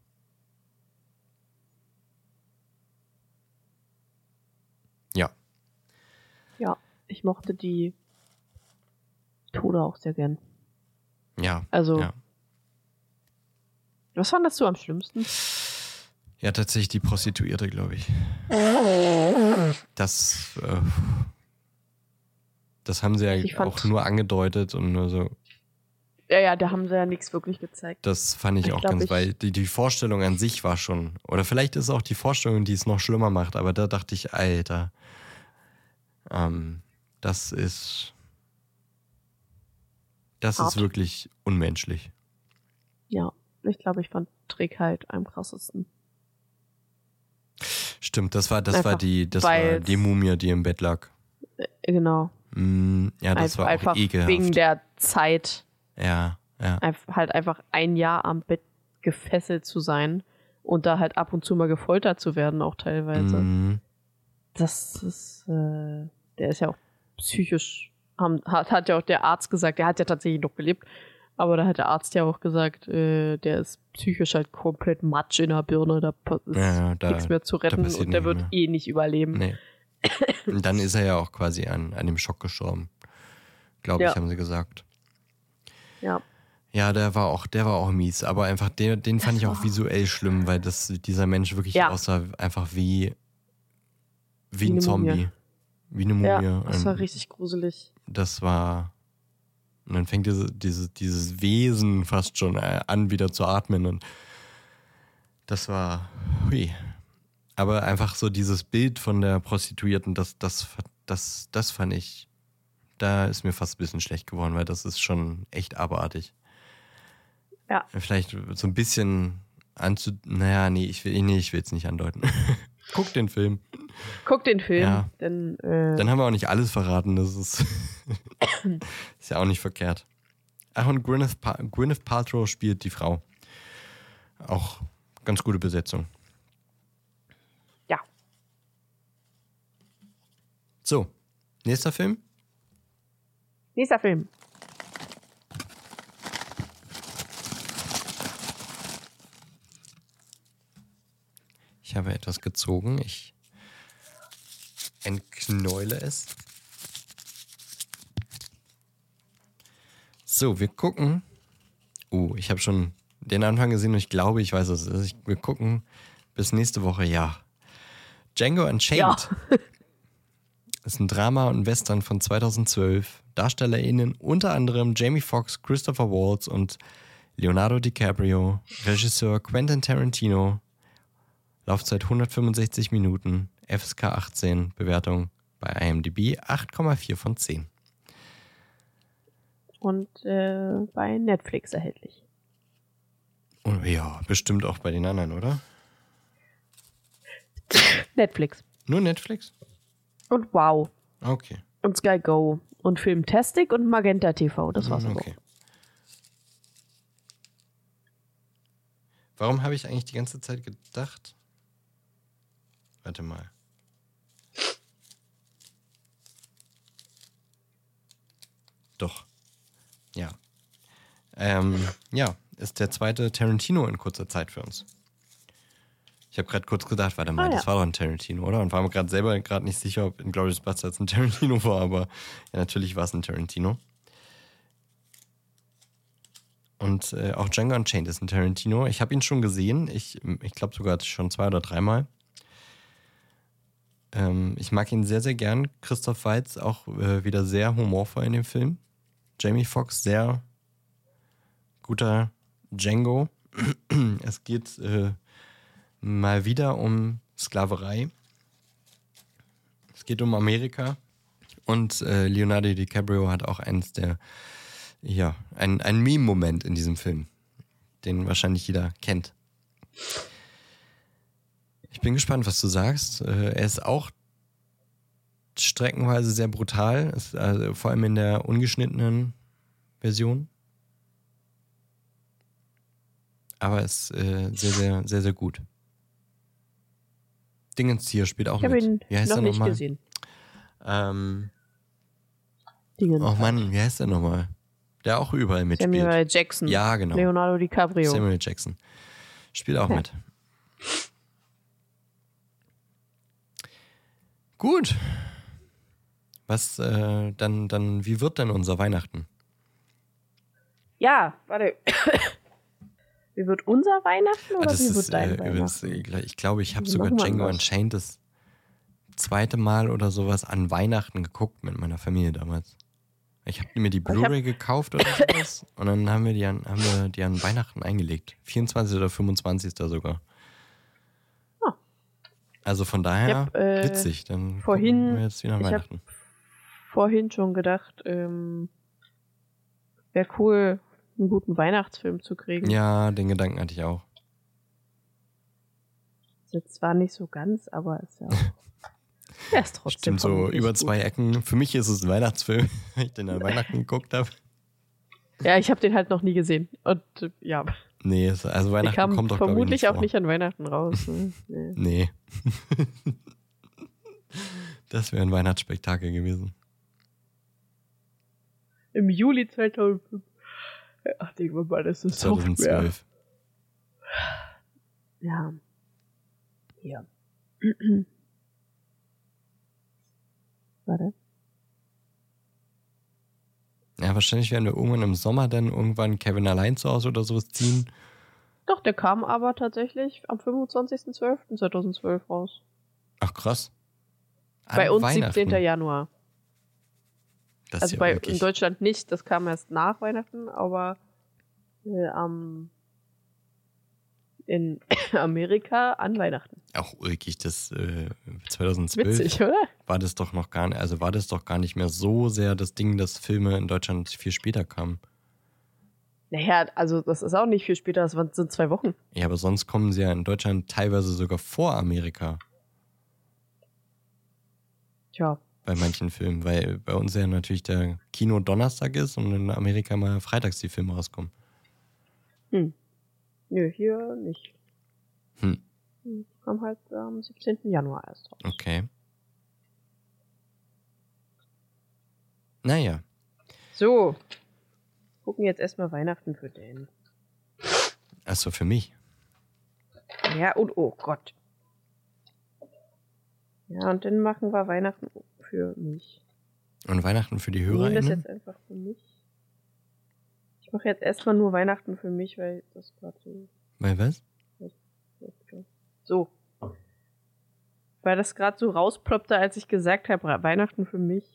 Ja. Ja, ich mochte die Tode auch sehr gern. Ja. Also, Ja. was fandest du am schlimmsten? Ja, tatsächlich die Prostituierte, glaube ich. Das, äh, das haben sie ja Ich auch nur angedeutet und nur so. Ja, ja, da haben sie ja nichts wirklich gezeigt. Das fand ich, Ich auch ganz, ich- weil die, die Vorstellung an sich war schon. Oder vielleicht ist es auch die Vorstellung, die es noch schlimmer macht, aber da dachte ich, Alter, ähm, das ist. Das Hart. ist wirklich unmenschlich. Ja, ich glaube, ich fand Trick halt am krassesten. Stimmt, das war, das war Einfach, die, das war die Mumie, die im Bett lag. Äh, Genau. Mm, ja, das Einf- war einfach auch ekelhaft. wegen der Zeit, ja, ja. einf halt einfach ein Jahr am Bett gefesselt zu sein und da halt ab und zu mal gefoltert zu werden, auch teilweise. Mm, Das ist, äh, der ist ja auch psychisch, haben, hat, hat ja auch der Arzt gesagt, der hat ja tatsächlich noch gelebt, aber da hat der Arzt ja auch gesagt, äh, der ist psychisch halt komplett Matsch in der Birne, da ist Ja, da- nichts mehr zu retten und der wird mehr. eh nicht überleben. nee. Und dann ist er ja auch quasi an, an dem Schock gestorben. Glaube ich, Ja. haben sie gesagt. Ja, Ja, der war auch, der war auch mies, aber einfach den, den fand ich auch visuell schlimm, weil das, dieser Mensch wirklich Ja. aussah einfach wie, wie, Wie ein Zombie. Mumie. Wie eine Mumie. ja das war Und richtig gruselig. das war. Und dann fängt diese, diese, dieses Wesen fast schon äh, an, wieder zu atmen. Und das war. Hui. Aber einfach so dieses Bild von der Prostituierten, das, das, das, das fand ich. Da ist mir fast ein bisschen schlecht geworden, weil das ist schon echt abartig. Ja. Vielleicht so ein bisschen anzu. Naja, nee, ich will nee, ich will es nicht andeuten. *laughs* Guck den Film. Guck den Film, Ja. denn äh, Dann haben wir auch nicht alles verraten. Das ist, *coughs* ist ja auch nicht verkehrt. Ach, und Gwyneth, pa Gwyneth Paltrow spielt die Frau. Auch ganz gute Besetzung. ja, So, nächster Film. nächster Film. Ich habe etwas gezogen. Ich entknäule es. So, wir gucken. Uh, ich habe schon den Anfang gesehen und ich glaube, ich weiß, was es ist. Wir gucken bis nächste Woche, ja. Django Unchained. Ja. *laughs* ist ein Drama und Western von 2012. DarstellerInnen unter anderem Jamie Foxx, Christopher Waltz und Leonardo DiCaprio. Regisseur Quentin Tarantino. Laufzeit 165 Minuten. FSK 18. Bewertung bei IMDb 8,4 von 10. Und äh, bei Netflix erhältlich. Und ja, bestimmt auch bei den anderen, oder? *laughs* Netflix. Nur Netflix? Und Wow. Okay. Und Sky Go. Und Filmtastic und Magenta TV. Das war's aber okay. Warum habe ich eigentlich die ganze Zeit gedacht? Warte mal. Doch. Ja. Ähm, ja, ist der zweite Tarantino in kurzer Zeit für uns. Ich habe gerade kurz gedacht, warte mal, Ah, ja. das war doch ein Tarantino, oder? Und war mir gerade selber gerade nicht sicher, ob in Glorious Bastards ein Tarantino war, aber ja, natürlich war es ein Tarantino. Und äh, auch Django Unchained ist ein Tarantino. Ich habe ihn schon gesehen. Ich, ich glaube sogar schon zwei oder dreimal. Ähm, ich mag ihn sehr, sehr gern. Christoph Waltz auch äh, wieder sehr humorvoll in dem Film. Jamie Foxx sehr guter Django. *clears throat* es geht äh, mal wieder um Sklaverei. Es geht um Amerika. Und äh, Leonardo DiCaprio hat auch eines der, ja, ein, ein Meme-Moment in diesem Film, den wahrscheinlich jeder kennt. Ich bin gespannt, was du sagst. Äh, er ist auch streckenweise sehr brutal, ist, also vor allem in der ungeschnittenen Version. Aber ist äh, sehr, sehr, sehr, sehr gut. Dingens hier spielt auch Ich habe mit. ihn Wie heißt noch er nicht nochmal? gesehen. Ähm, Dingen. oh Mann, wie heißt der nochmal? Der auch überall mitspielt. Samuel Jackson. Ja, genau. Leonardo DiCaprio. Samuel Jackson. Spielt auch Ja. mit. Gut. Was, äh, dann, dann, wie wird denn unser Weihnachten? Ja, warte. *coughs* wie wird unser Weihnachten Ah, oder das wie ist, wird dein äh, Weihnachten? äh, ich glaube, ich habe sogar Django. Unchained das zweite Mal oder sowas an Weihnachten geguckt mit meiner Familie damals. Ich habe mir die hab- Blu-ray gekauft oder sowas und dann haben wir die an, haben wir die an Weihnachten eingelegt. 24. oder 25. sogar. Also von daher hab, äh, witzig. Dann vorhin- wir jetzt wieder an Weihnachten. Vorhin schon gedacht, ähm, wäre cool, einen guten Weihnachtsfilm zu kriegen. Ja, den Gedanken hatte ich auch. Ist jetzt zwar nicht so ganz, aber ist ja. *laughs* Er ist trotzdem. Stimmt so über gut. zwei Ecken. Für mich ist es ein Weihnachtsfilm, *laughs* weil ich den an Weihnachten geguckt habe. Ja, ich habe den halt noch nie gesehen. Und äh, ja, Nee, also Weihnachten kam kommt doch vermutlich nicht auch vor. nicht an Weihnachten raus. Ne? Nee. *laughs* Nee. *laughs* das wäre ein Weihnachtsspektakel gewesen. Im Juli 2005. Ach, denke mal, das ist Software. 2012. Ja. Ja. *clears throat* Warte. Ja, wahrscheinlich werden wir irgendwann im Sommer dann irgendwann Kevin allein zu Hause oder sowas ziehen. Doch, der kam aber tatsächlich am 25.12.2012 raus. Ach krass. An bei uns Weihnachten. 17. Januar. Das Also ja bei, in Deutschland nicht, das kam erst nach Weihnachten, aber äh, am in *coughs* Amerika an Weihnachten. auch ulkig. Das äh, 2012 Witzig, oder? war das doch noch gar nicht, also war das doch gar nicht mehr so sehr das Ding, dass Filme in Deutschland viel später kamen. Naja, also das ist auch nicht viel später, das waren- sind zwei Wochen. Ja, aber sonst kommen sie ja in Deutschland teilweise sogar vor Amerika Tja, bei manchen Filmen, weil bei uns ja natürlich der Kino Donnerstag ist und in Amerika mal freitags die Filme rauskommen. hm. Nö, hier nicht. Hm. Hm, Kam halt am 17. Januar erst raus. Okay. Naja, So. Gucken jetzt erstmal Weihnachten für den. also für mich. Ja, und oh Gott. Ja, und dann machen wir Weihnachten für mich. Und Weihnachten für die Ich nehme das HörerInnen? jetzt einfach für mich. Ich mache jetzt erstmal nur Weihnachten für mich, weil das gerade so, Weil was? so. Weil das gerade so rausploppte, als ich gesagt habe, Weihnachten für mich.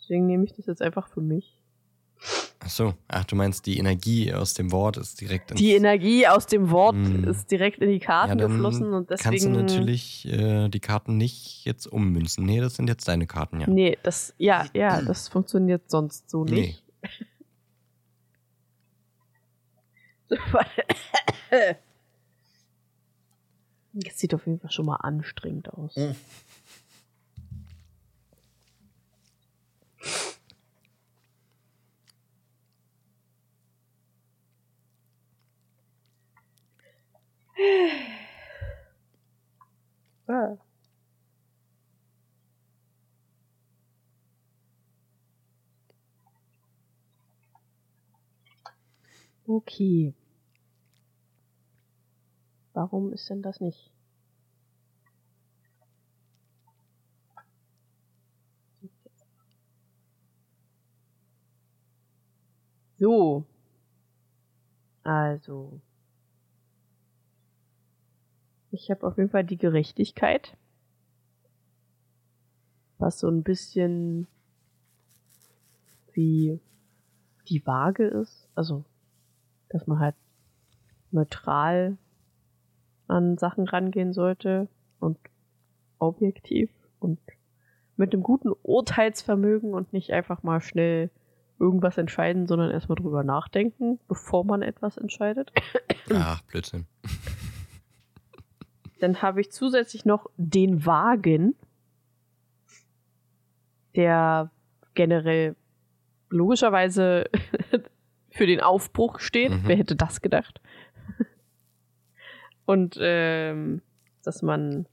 Deswegen nehme ich das jetzt einfach für mich. Ach so, ach, du meinst, die Energie aus dem Wort ist direkt ins, Die Energie aus dem Wort Hm. ist direkt in die Karten Ja, geflossen und deswegen. Kannst du natürlich äh, die Karten nicht jetzt ummünzen. Nee, das sind jetzt deine Karten, ja. Nee, das, ja, ja, *clears throat* das funktioniert sonst so Nee. nicht. *coughs* Das sieht auf jeden Fall schon mal anstrengend aus. Mhm. Ah. Okay. Warum ist denn das nicht? So. Also. Ich habe auf jeden Fall die Gerechtigkeit. Was so ein bisschen wie die Waage ist. Also, dass man halt neutral an Sachen rangehen sollte und objektiv und mit einem guten Urteilsvermögen und nicht einfach mal schnell irgendwas entscheiden, sondern erstmal drüber nachdenken, bevor man etwas entscheidet. *coughs* Ach, Blödsinn. *coughs* Dann habe ich zusätzlich noch den Wagen, der generell logischerweise *laughs* für den Aufbruch steht. Mhm. Wer hätte das gedacht? Und ähm, dass man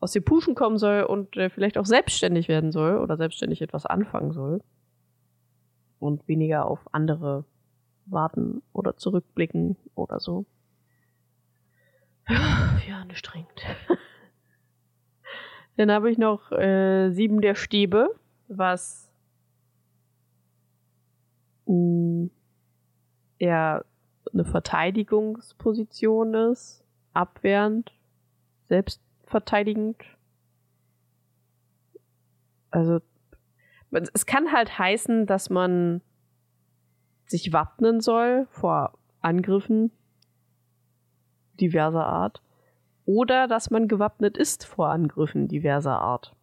aus den Puschen kommen soll und äh, vielleicht auch selbstständig werden soll oder selbstständig etwas anfangen soll und weniger auf andere warten oder zurückblicken oder so. Ja, anstrengend. *laughs* Dann habe ich noch äh, sieben der Stäbe, was mh, mm, eher eine Verteidigungsposition ist, abwehrend, selbstverteidigend. Also es kann halt heißen, dass man sich wappnen soll vor Angriffen diverser Art oder dass man gewappnet ist vor Angriffen diverser Art.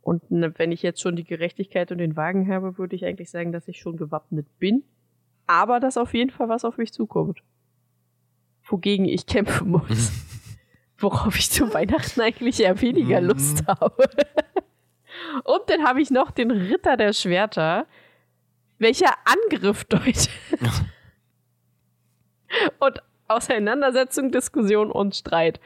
Und ne, wenn ich jetzt schon die Gerechtigkeit und den Wagen habe, würde ich eigentlich sagen, dass ich schon gewappnet bin, aber dass auf jeden Fall was auf mich zukommt. Wogegen ich kämpfen muss. *laughs* Worauf ich zu Weihnachten eigentlich eher weniger mhm. Lust habe. *laughs* Und dann habe ich noch den Ritter der Schwerter, welcher Angriff deutet. *laughs* und Auseinandersetzung, Diskussion und Streit.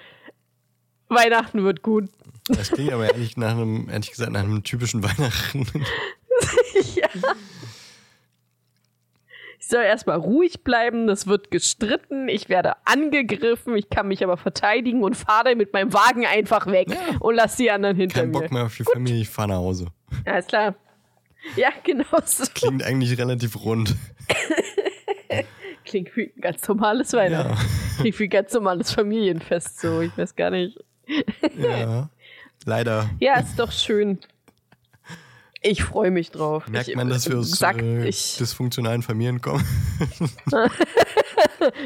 Weihnachten wird gut. Das klingt aber ehrlich, nach einem, ehrlich gesagt nach einem typischen Weihnachten. ja. Ich soll erstmal ruhig bleiben, das wird gestritten, ich werde angegriffen, ich kann mich aber verteidigen und fahre mit meinem Wagen einfach weg ja. und lass die anderen hinter Kein mir. Kein Bock mehr auf die Gut. Familie, ich fahre nach Hause. Alles klar. Ja, genau so. Klingt eigentlich relativ rund. *laughs* Klingt wie ein ganz normales Weihnachten. Ja. Klingt wie ein ganz normales Familienfest so. Ich weiß gar nicht. Ja, *laughs* leider. Ja, ist doch schön. Ich freue mich drauf. Merkt ich, man, dass wir aus äh, dysfunktionalen Familien kommen? *laughs*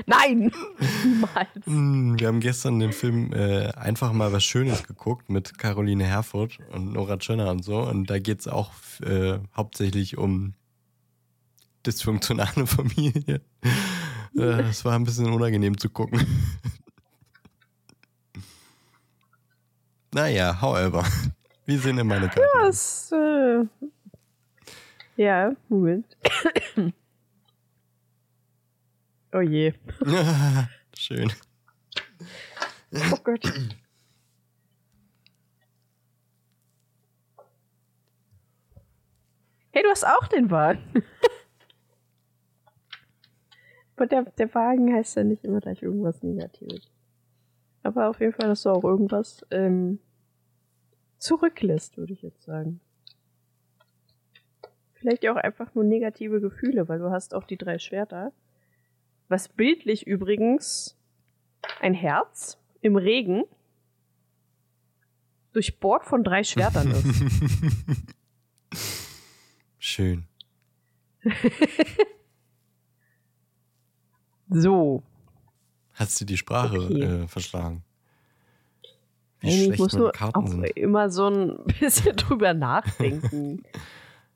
Nein, niemals. Hm, wir haben gestern den Film äh, einfach mal was Schönes geguckt mit Caroline Herfurth und Nora Tschirner und so. Und da geht es auch äh, hauptsächlich um dysfunktionale *laughs* Familie. Äh, es war ein bisschen unangenehm zu gucken. *laughs* naja, however. Wie sehen denn meine Karten? Ja, es, äh, ja, Moment. *coughs* oh je. *laughs* Schön. Oh Gott. Hey, du hast auch den Wagen. *laughs* Aber der, der Wagen heißt ja nicht immer gleich irgendwas Negatives. Aber auf jeden Fall hast du auch irgendwas ähm, zurücklässt, würde ich jetzt sagen. Vielleicht auch einfach nur negative Gefühle, weil du hast auch die drei Schwerter. Was bildlich übrigens ein Herz im Regen durchbohrt von drei Schwertern ist. *laughs* Schön. *laughs* so. Hast du die Sprache okay. äh, verschlagen? Wie ich muss nur auch immer so ein *laughs* bisschen drüber nachdenken.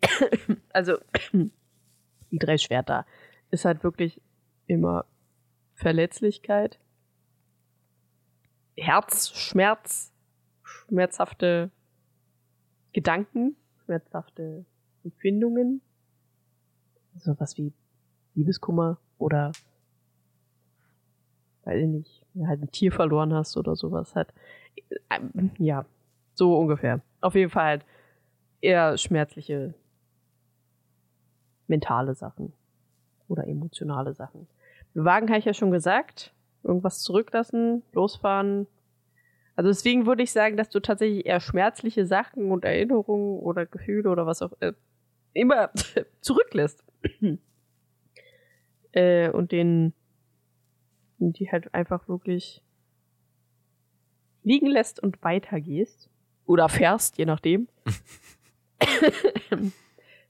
*laughs* also, die drei Schwerter ist halt wirklich immer Verletzlichkeit, Herzschmerz, schmerzhafte Gedanken, schmerzhafte Empfindungen, so was wie Liebeskummer oder weiß ich nicht, halt ein Tier verloren hast oder sowas hat. Ja, so ungefähr. Auf jeden Fall halt eher schmerzliche mentale Sachen oder emotionale Sachen. Wagen habe ich ja schon gesagt. irgendwas zurücklassen, losfahren. Also deswegen würde ich sagen, dass du tatsächlich eher schmerzliche Sachen und Erinnerungen oder Gefühle oder was auch äh, immer *laughs* zurücklässt. äh, und den die halt einfach wirklich liegen lässt und weitergehst. Oder fährst, je nachdem. *laughs* *laughs*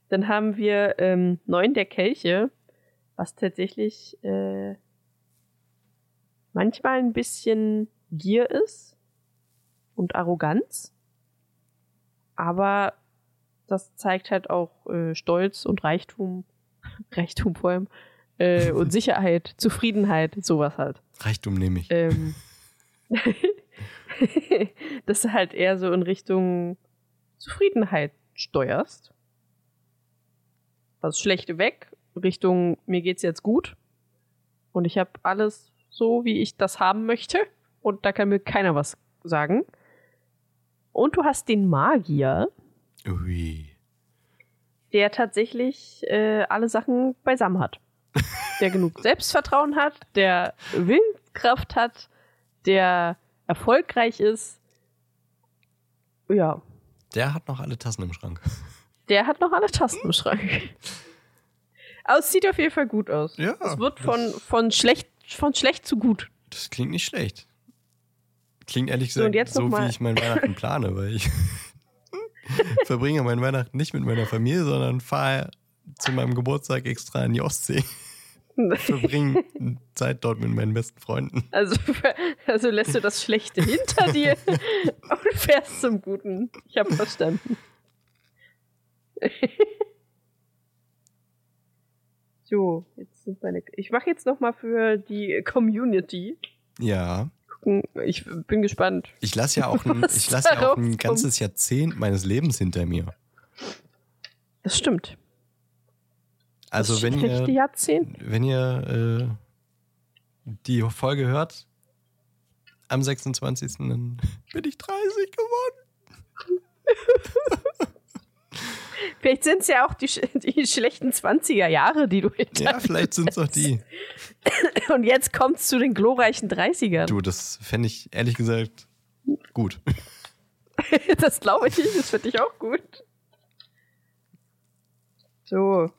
Dann haben wir ähm, neun der Kelche, was tatsächlich äh, manchmal ein bisschen Gier ist und Arroganz. Aber das zeigt halt auch äh, Stolz und Reichtum, *laughs* Reichtum vor allem, äh, und Sicherheit, Zufriedenheit, sowas halt. Reichtum nehme ich. Ähm, *laughs* dass du halt eher so in Richtung Zufriedenheit steuerst. Das Schlechte weg, Richtung mir geht's jetzt gut und ich habe alles so, wie ich das haben möchte und da kann mir keiner was sagen. Und du hast den Magier, Ui. der tatsächlich äh, alle Sachen beisammen hat. Der genug *laughs* Selbstvertrauen hat, der Willenskraft hat, der erfolgreich ist. Ja, Der hat noch alle Tassen im Schrank. der hat noch alle Tasten im Schrank. Aber es sieht auf jeden Fall gut aus. Ja, Es wird von, von, schlecht, von schlecht zu gut. Das klingt nicht schlecht. Klingt ehrlich So, und gesagt jetzt so, mal- wie ich mein Weihnachten *laughs* plane, weil ich *laughs* verbringe mein Weihnachten nicht mit meiner Familie, sondern fahre zu meinem Geburtstag extra in die Ostsee. Verbringe Zeit dort mit meinen besten Freunden. Also, *laughs* also lässt du das Schlechte hinter dir *laughs* und fährst zum Guten. Ich habe verstanden. *laughs* so, jetzt sind meine. Ich mache jetzt noch mal für die Community. Ja. Gucken. Ich bin gespannt. Ich lasse ja auch ein, ich lasse ja auch ein ganzes Jahrzehnt meines Lebens hinter mir. Das stimmt. Also wenn ihr, Jahrzehnt. wenn ihr äh, die Folge hört, am 26. dann *laughs* bin ich 30 geworden. *laughs* Vielleicht sind es ja auch die, die schlechten 20er Jahre, die du hinter Ja, vielleicht sind es auch die. *laughs* Und jetzt kommt's zu den glorreichen 30ern. Du, das fände ich ehrlich gesagt gut. Das glaube ich nicht, das finde ich auch gut. So,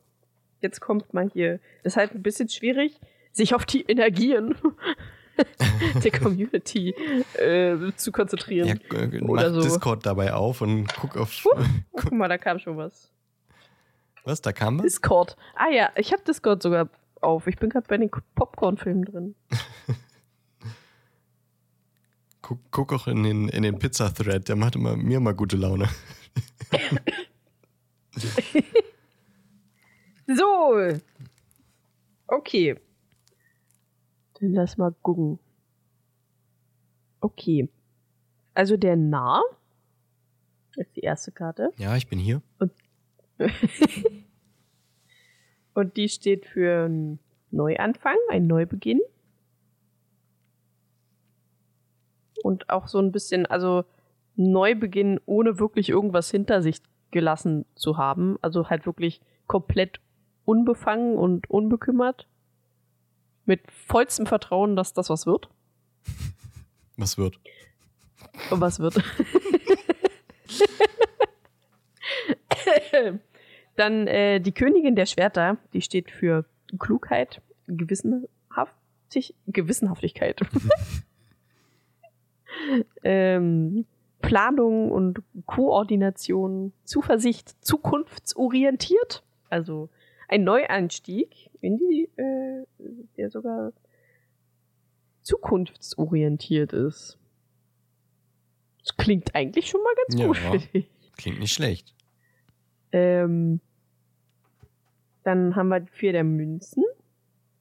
jetzt kommt mal hier. Das ist halt ein bisschen schwierig, sich auf die Energien *laughs* der Community äh, zu konzentrieren. Ja, äh, mach Oder so. Discord dabei auf und guck auf. Huh, guck mal, da kam schon was. Was, da kam was? Discord. Ah ja, ich habe Discord sogar auf. Ich bin gerade bei den Popcorn-Filmen drin. *laughs* Guck, guck auch in den, in den Pizza-Thread, der macht immer, mir mal gute Laune. *laughs* So. Okay. Dann lass mal gucken. Okay. Also der Nah ist die erste Karte. Ja, ich bin hier. *laughs* Und die steht für einen Neuanfang, einen Neubeginn. Und auch so ein bisschen, also Neubeginn, ohne wirklich irgendwas hinter sich gelassen zu haben. Also halt wirklich komplett unbefangen und unbekümmert. Mit vollstem Vertrauen, dass das was wird. Was wird? Und was wird. *laughs* Dann äh, die Königin der Schwerter, die steht für Klugheit, Gewissenhaftig Gewissenhaftigkeit. *laughs* ähm, Planung und Koordination, Zuversicht, zukunftsorientiert. Also ein Neueinstieg in die, äh, der sogar zukunftsorientiert ist. Das klingt eigentlich schon mal ganz Ja. gut, finde ich. Klingt nicht schlecht. Ähm, dann haben wir die vier der Münzen,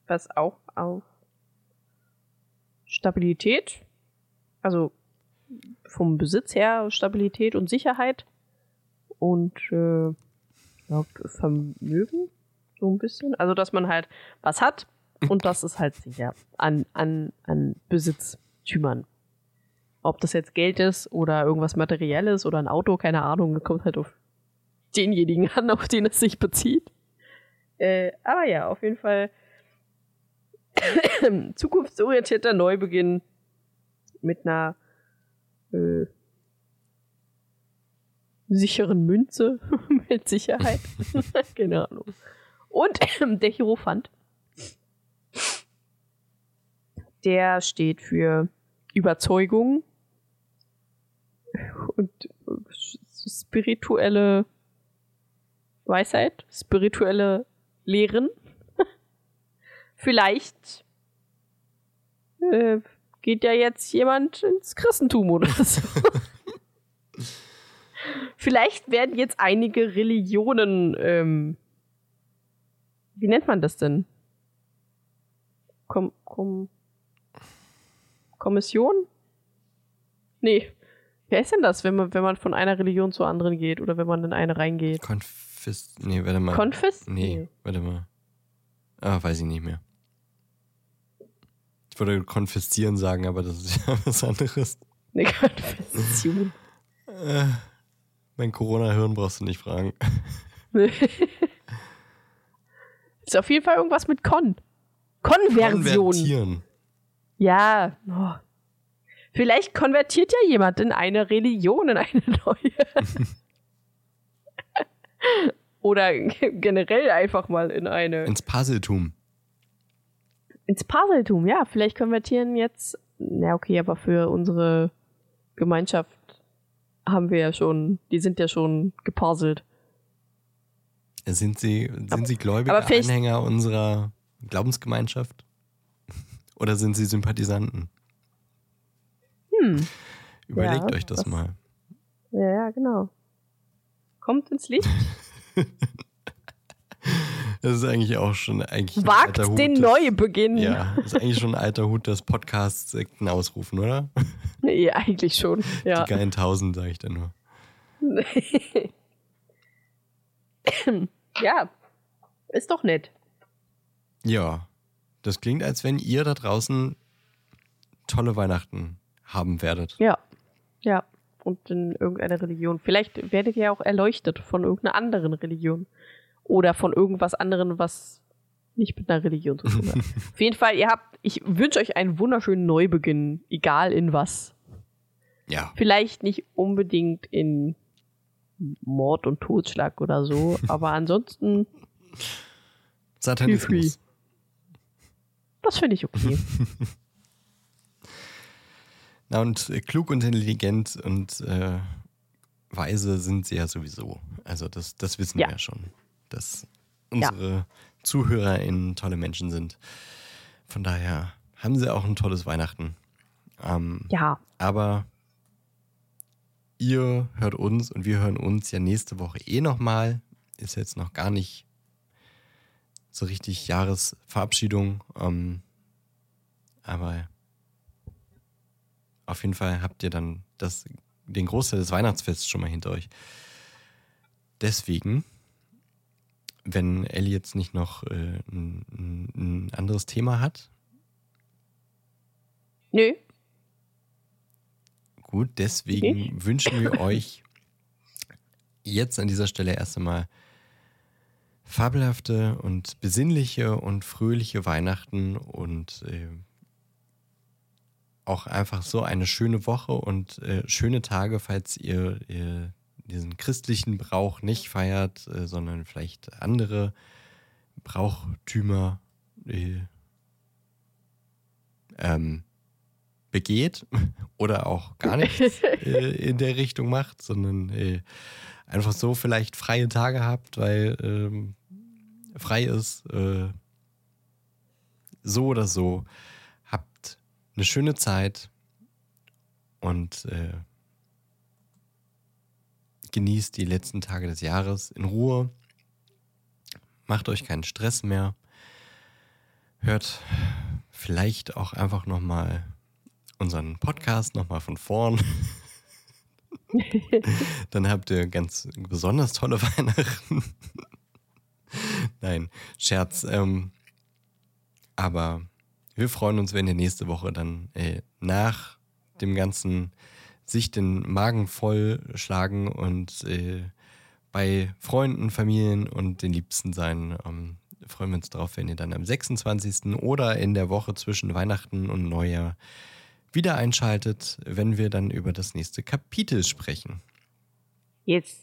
was auch auf Stabilität, also vom Besitz her Stabilität und Sicherheit und äh, Vermögen so ein bisschen. Also dass man halt was hat und das ist halt sicher an, an, an Besitztümern. Ob das jetzt Geld ist oder irgendwas Materielles oder ein Auto, keine Ahnung, kommt halt auf denjenigen *laughs* an, auf den es sich bezieht. Äh, aber ja, auf jeden Fall *coughs* zukunftsorientierter Neubeginn mit einer äh, sicheren Münze *laughs* mit Sicherheit. *laughs* Keine Ahnung. Und der Hierophant. Der steht für Überzeugung und spirituelle Weisheit, spirituelle Lehren. *laughs* Vielleicht äh, geht ja jetzt jemand ins Christentum oder so. *laughs* Vielleicht werden jetzt einige Religionen, ähm, wie nennt man das denn? Kom Kom Kommission? Nee. Wer ist denn das, wenn man, wenn man von einer Religion zur anderen geht oder wenn man in eine reingeht? Konfis. Nee, warte mal. Konfis? Nee, nee, warte mal. Ah, weiß ich nicht mehr. Ich würde konfiszieren sagen, aber das ist *laughs* ja was anderes. Eine Konfession. Äh, mein Corona-Hirn brauchst du nicht fragen. *laughs* ist auf jeden Fall irgendwas mit Kon. Konversion. Konvertieren. Ja. Oh. Vielleicht konvertiert ja jemand in eine Religion, in eine neue. *laughs* Oder generell einfach mal in eine. Ins Puzzletum. Ins Puzzletum, ja. Vielleicht konvertieren jetzt. Na, okay, aber für unsere Gemeinschaft haben wir ja schon, die sind ja schon gepuzzelt. Sind sie, sind sie gläubige Anhänger unserer Glaubensgemeinschaft? *laughs* Oder sind sie Sympathisanten? Hm. Überlegt ja, euch das, das mal. Ja, ja, genau. Kommt ins Licht. *laughs* Das ist eigentlich auch schon eigentlich Wagt den Hut, Neubeginn. Ja, das ist eigentlich schon ein alter Hut des Podcasts-Sekten ausrufen, oder? *laughs* Nee, eigentlich schon. Ja. Die geilen Tausend, sage ich da nur. Ja, ist doch nett. Ja, das klingt, als wenn ihr da draußen tolle Weihnachten haben werdet. Ja, ja. Und in irgendeiner Religion. Vielleicht werdet ihr auch erleuchtet von irgendeiner anderen Religion oder von irgendwas anderem, was nicht mit einer Religion zu tun hat. *laughs* Auf jeden Fall, ihr habt, ich wünsche euch einen wunderschönen Neubeginn, egal in was. Ja. Vielleicht nicht unbedingt in Mord und Totschlag oder so, aber ansonsten. *laughs* Satanismus. Das finde ich okay. *laughs* Na und äh, klug und intelligent und äh, weise sind sie ja sowieso. Also das, das wissen ja. wir ja schon dass unsere ja. ZuhörerInnen tolle Menschen sind. Von daher haben sie auch ein tolles Weihnachten. Ähm, ja. Aber ihr hört uns und wir hören uns ja nächste Woche eh nochmal. Ist jetzt noch gar nicht so richtig Jahresverabschiedung. Ähm, aber auf jeden Fall habt ihr dann das, den Großteil des Weihnachtsfests schon mal hinter euch. Deswegen wenn Ellie jetzt nicht noch äh, ein, ein, anderes Thema hat? Nö. Gut, deswegen okay. *laughs* wünschen wir euch jetzt an dieser Stelle erst einmal fabelhafte und besinnliche und fröhliche Weihnachten und äh, auch einfach so eine schöne Woche und äh, schöne Tage, falls ihr, ihr diesen christlichen Brauch nicht feiert, äh, sondern vielleicht andere Brauchtümer äh, ähm, begeht *laughs* oder auch gar nichts *laughs* äh, in der Richtung macht, sondern äh, einfach so vielleicht freie Tage habt, weil ähm, frei ist. Äh, so oder so. Habt eine schöne Zeit und genießt die letzten Tage des Jahres in Ruhe. Macht euch keinen Stress mehr. Hört vielleicht auch einfach nochmal unseren Podcast nochmal von vorn. *laughs* Dann habt ihr ganz besonders tolle *laughs* Weihnachten. Nein, Scherz. Ähm, aber wir freuen uns, wenn ihr nächste Woche dann äh, nach dem ganzen sich den Magen voll schlagen und äh, bei Freunden, Familien und den Liebsten sein ähm, freuen wir uns drauf, wenn ihr dann am 26. oder in der Woche zwischen Weihnachten und Neujahr wieder einschaltet, wenn wir dann über das nächste Kapitel sprechen. Jetzt.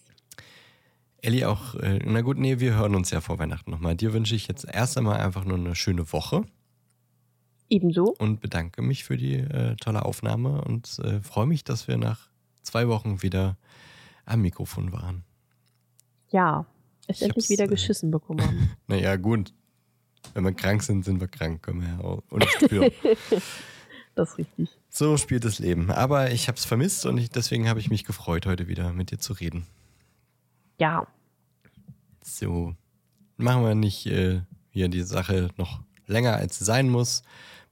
Elli auch, äh, na gut, nee, wir hören uns ja vor Weihnachten nochmal. Dir wünsche ich jetzt erst einmal einfach nur eine schöne Woche. Ebenso. Und bedanke mich für die äh, tolle Aufnahme und äh, freue mich, dass wir nach zwei Wochen wieder am Mikrofon waren. Ja, es endlich wieder äh, geschissen bekommen haben. *laughs* naja, gut. Wenn wir krank sind, sind wir krank, können wir ja auch. *laughs* das ist richtig. So spielt das Leben. Aber ich habe es vermisst und ich, deswegen habe ich mich gefreut, heute wieder mit dir zu reden. Ja. So. Machen wir nicht äh, hier die Sache noch länger, als sie sein muss.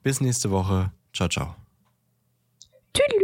Bis nächste Woche. Ciao, ciao. Tschüss.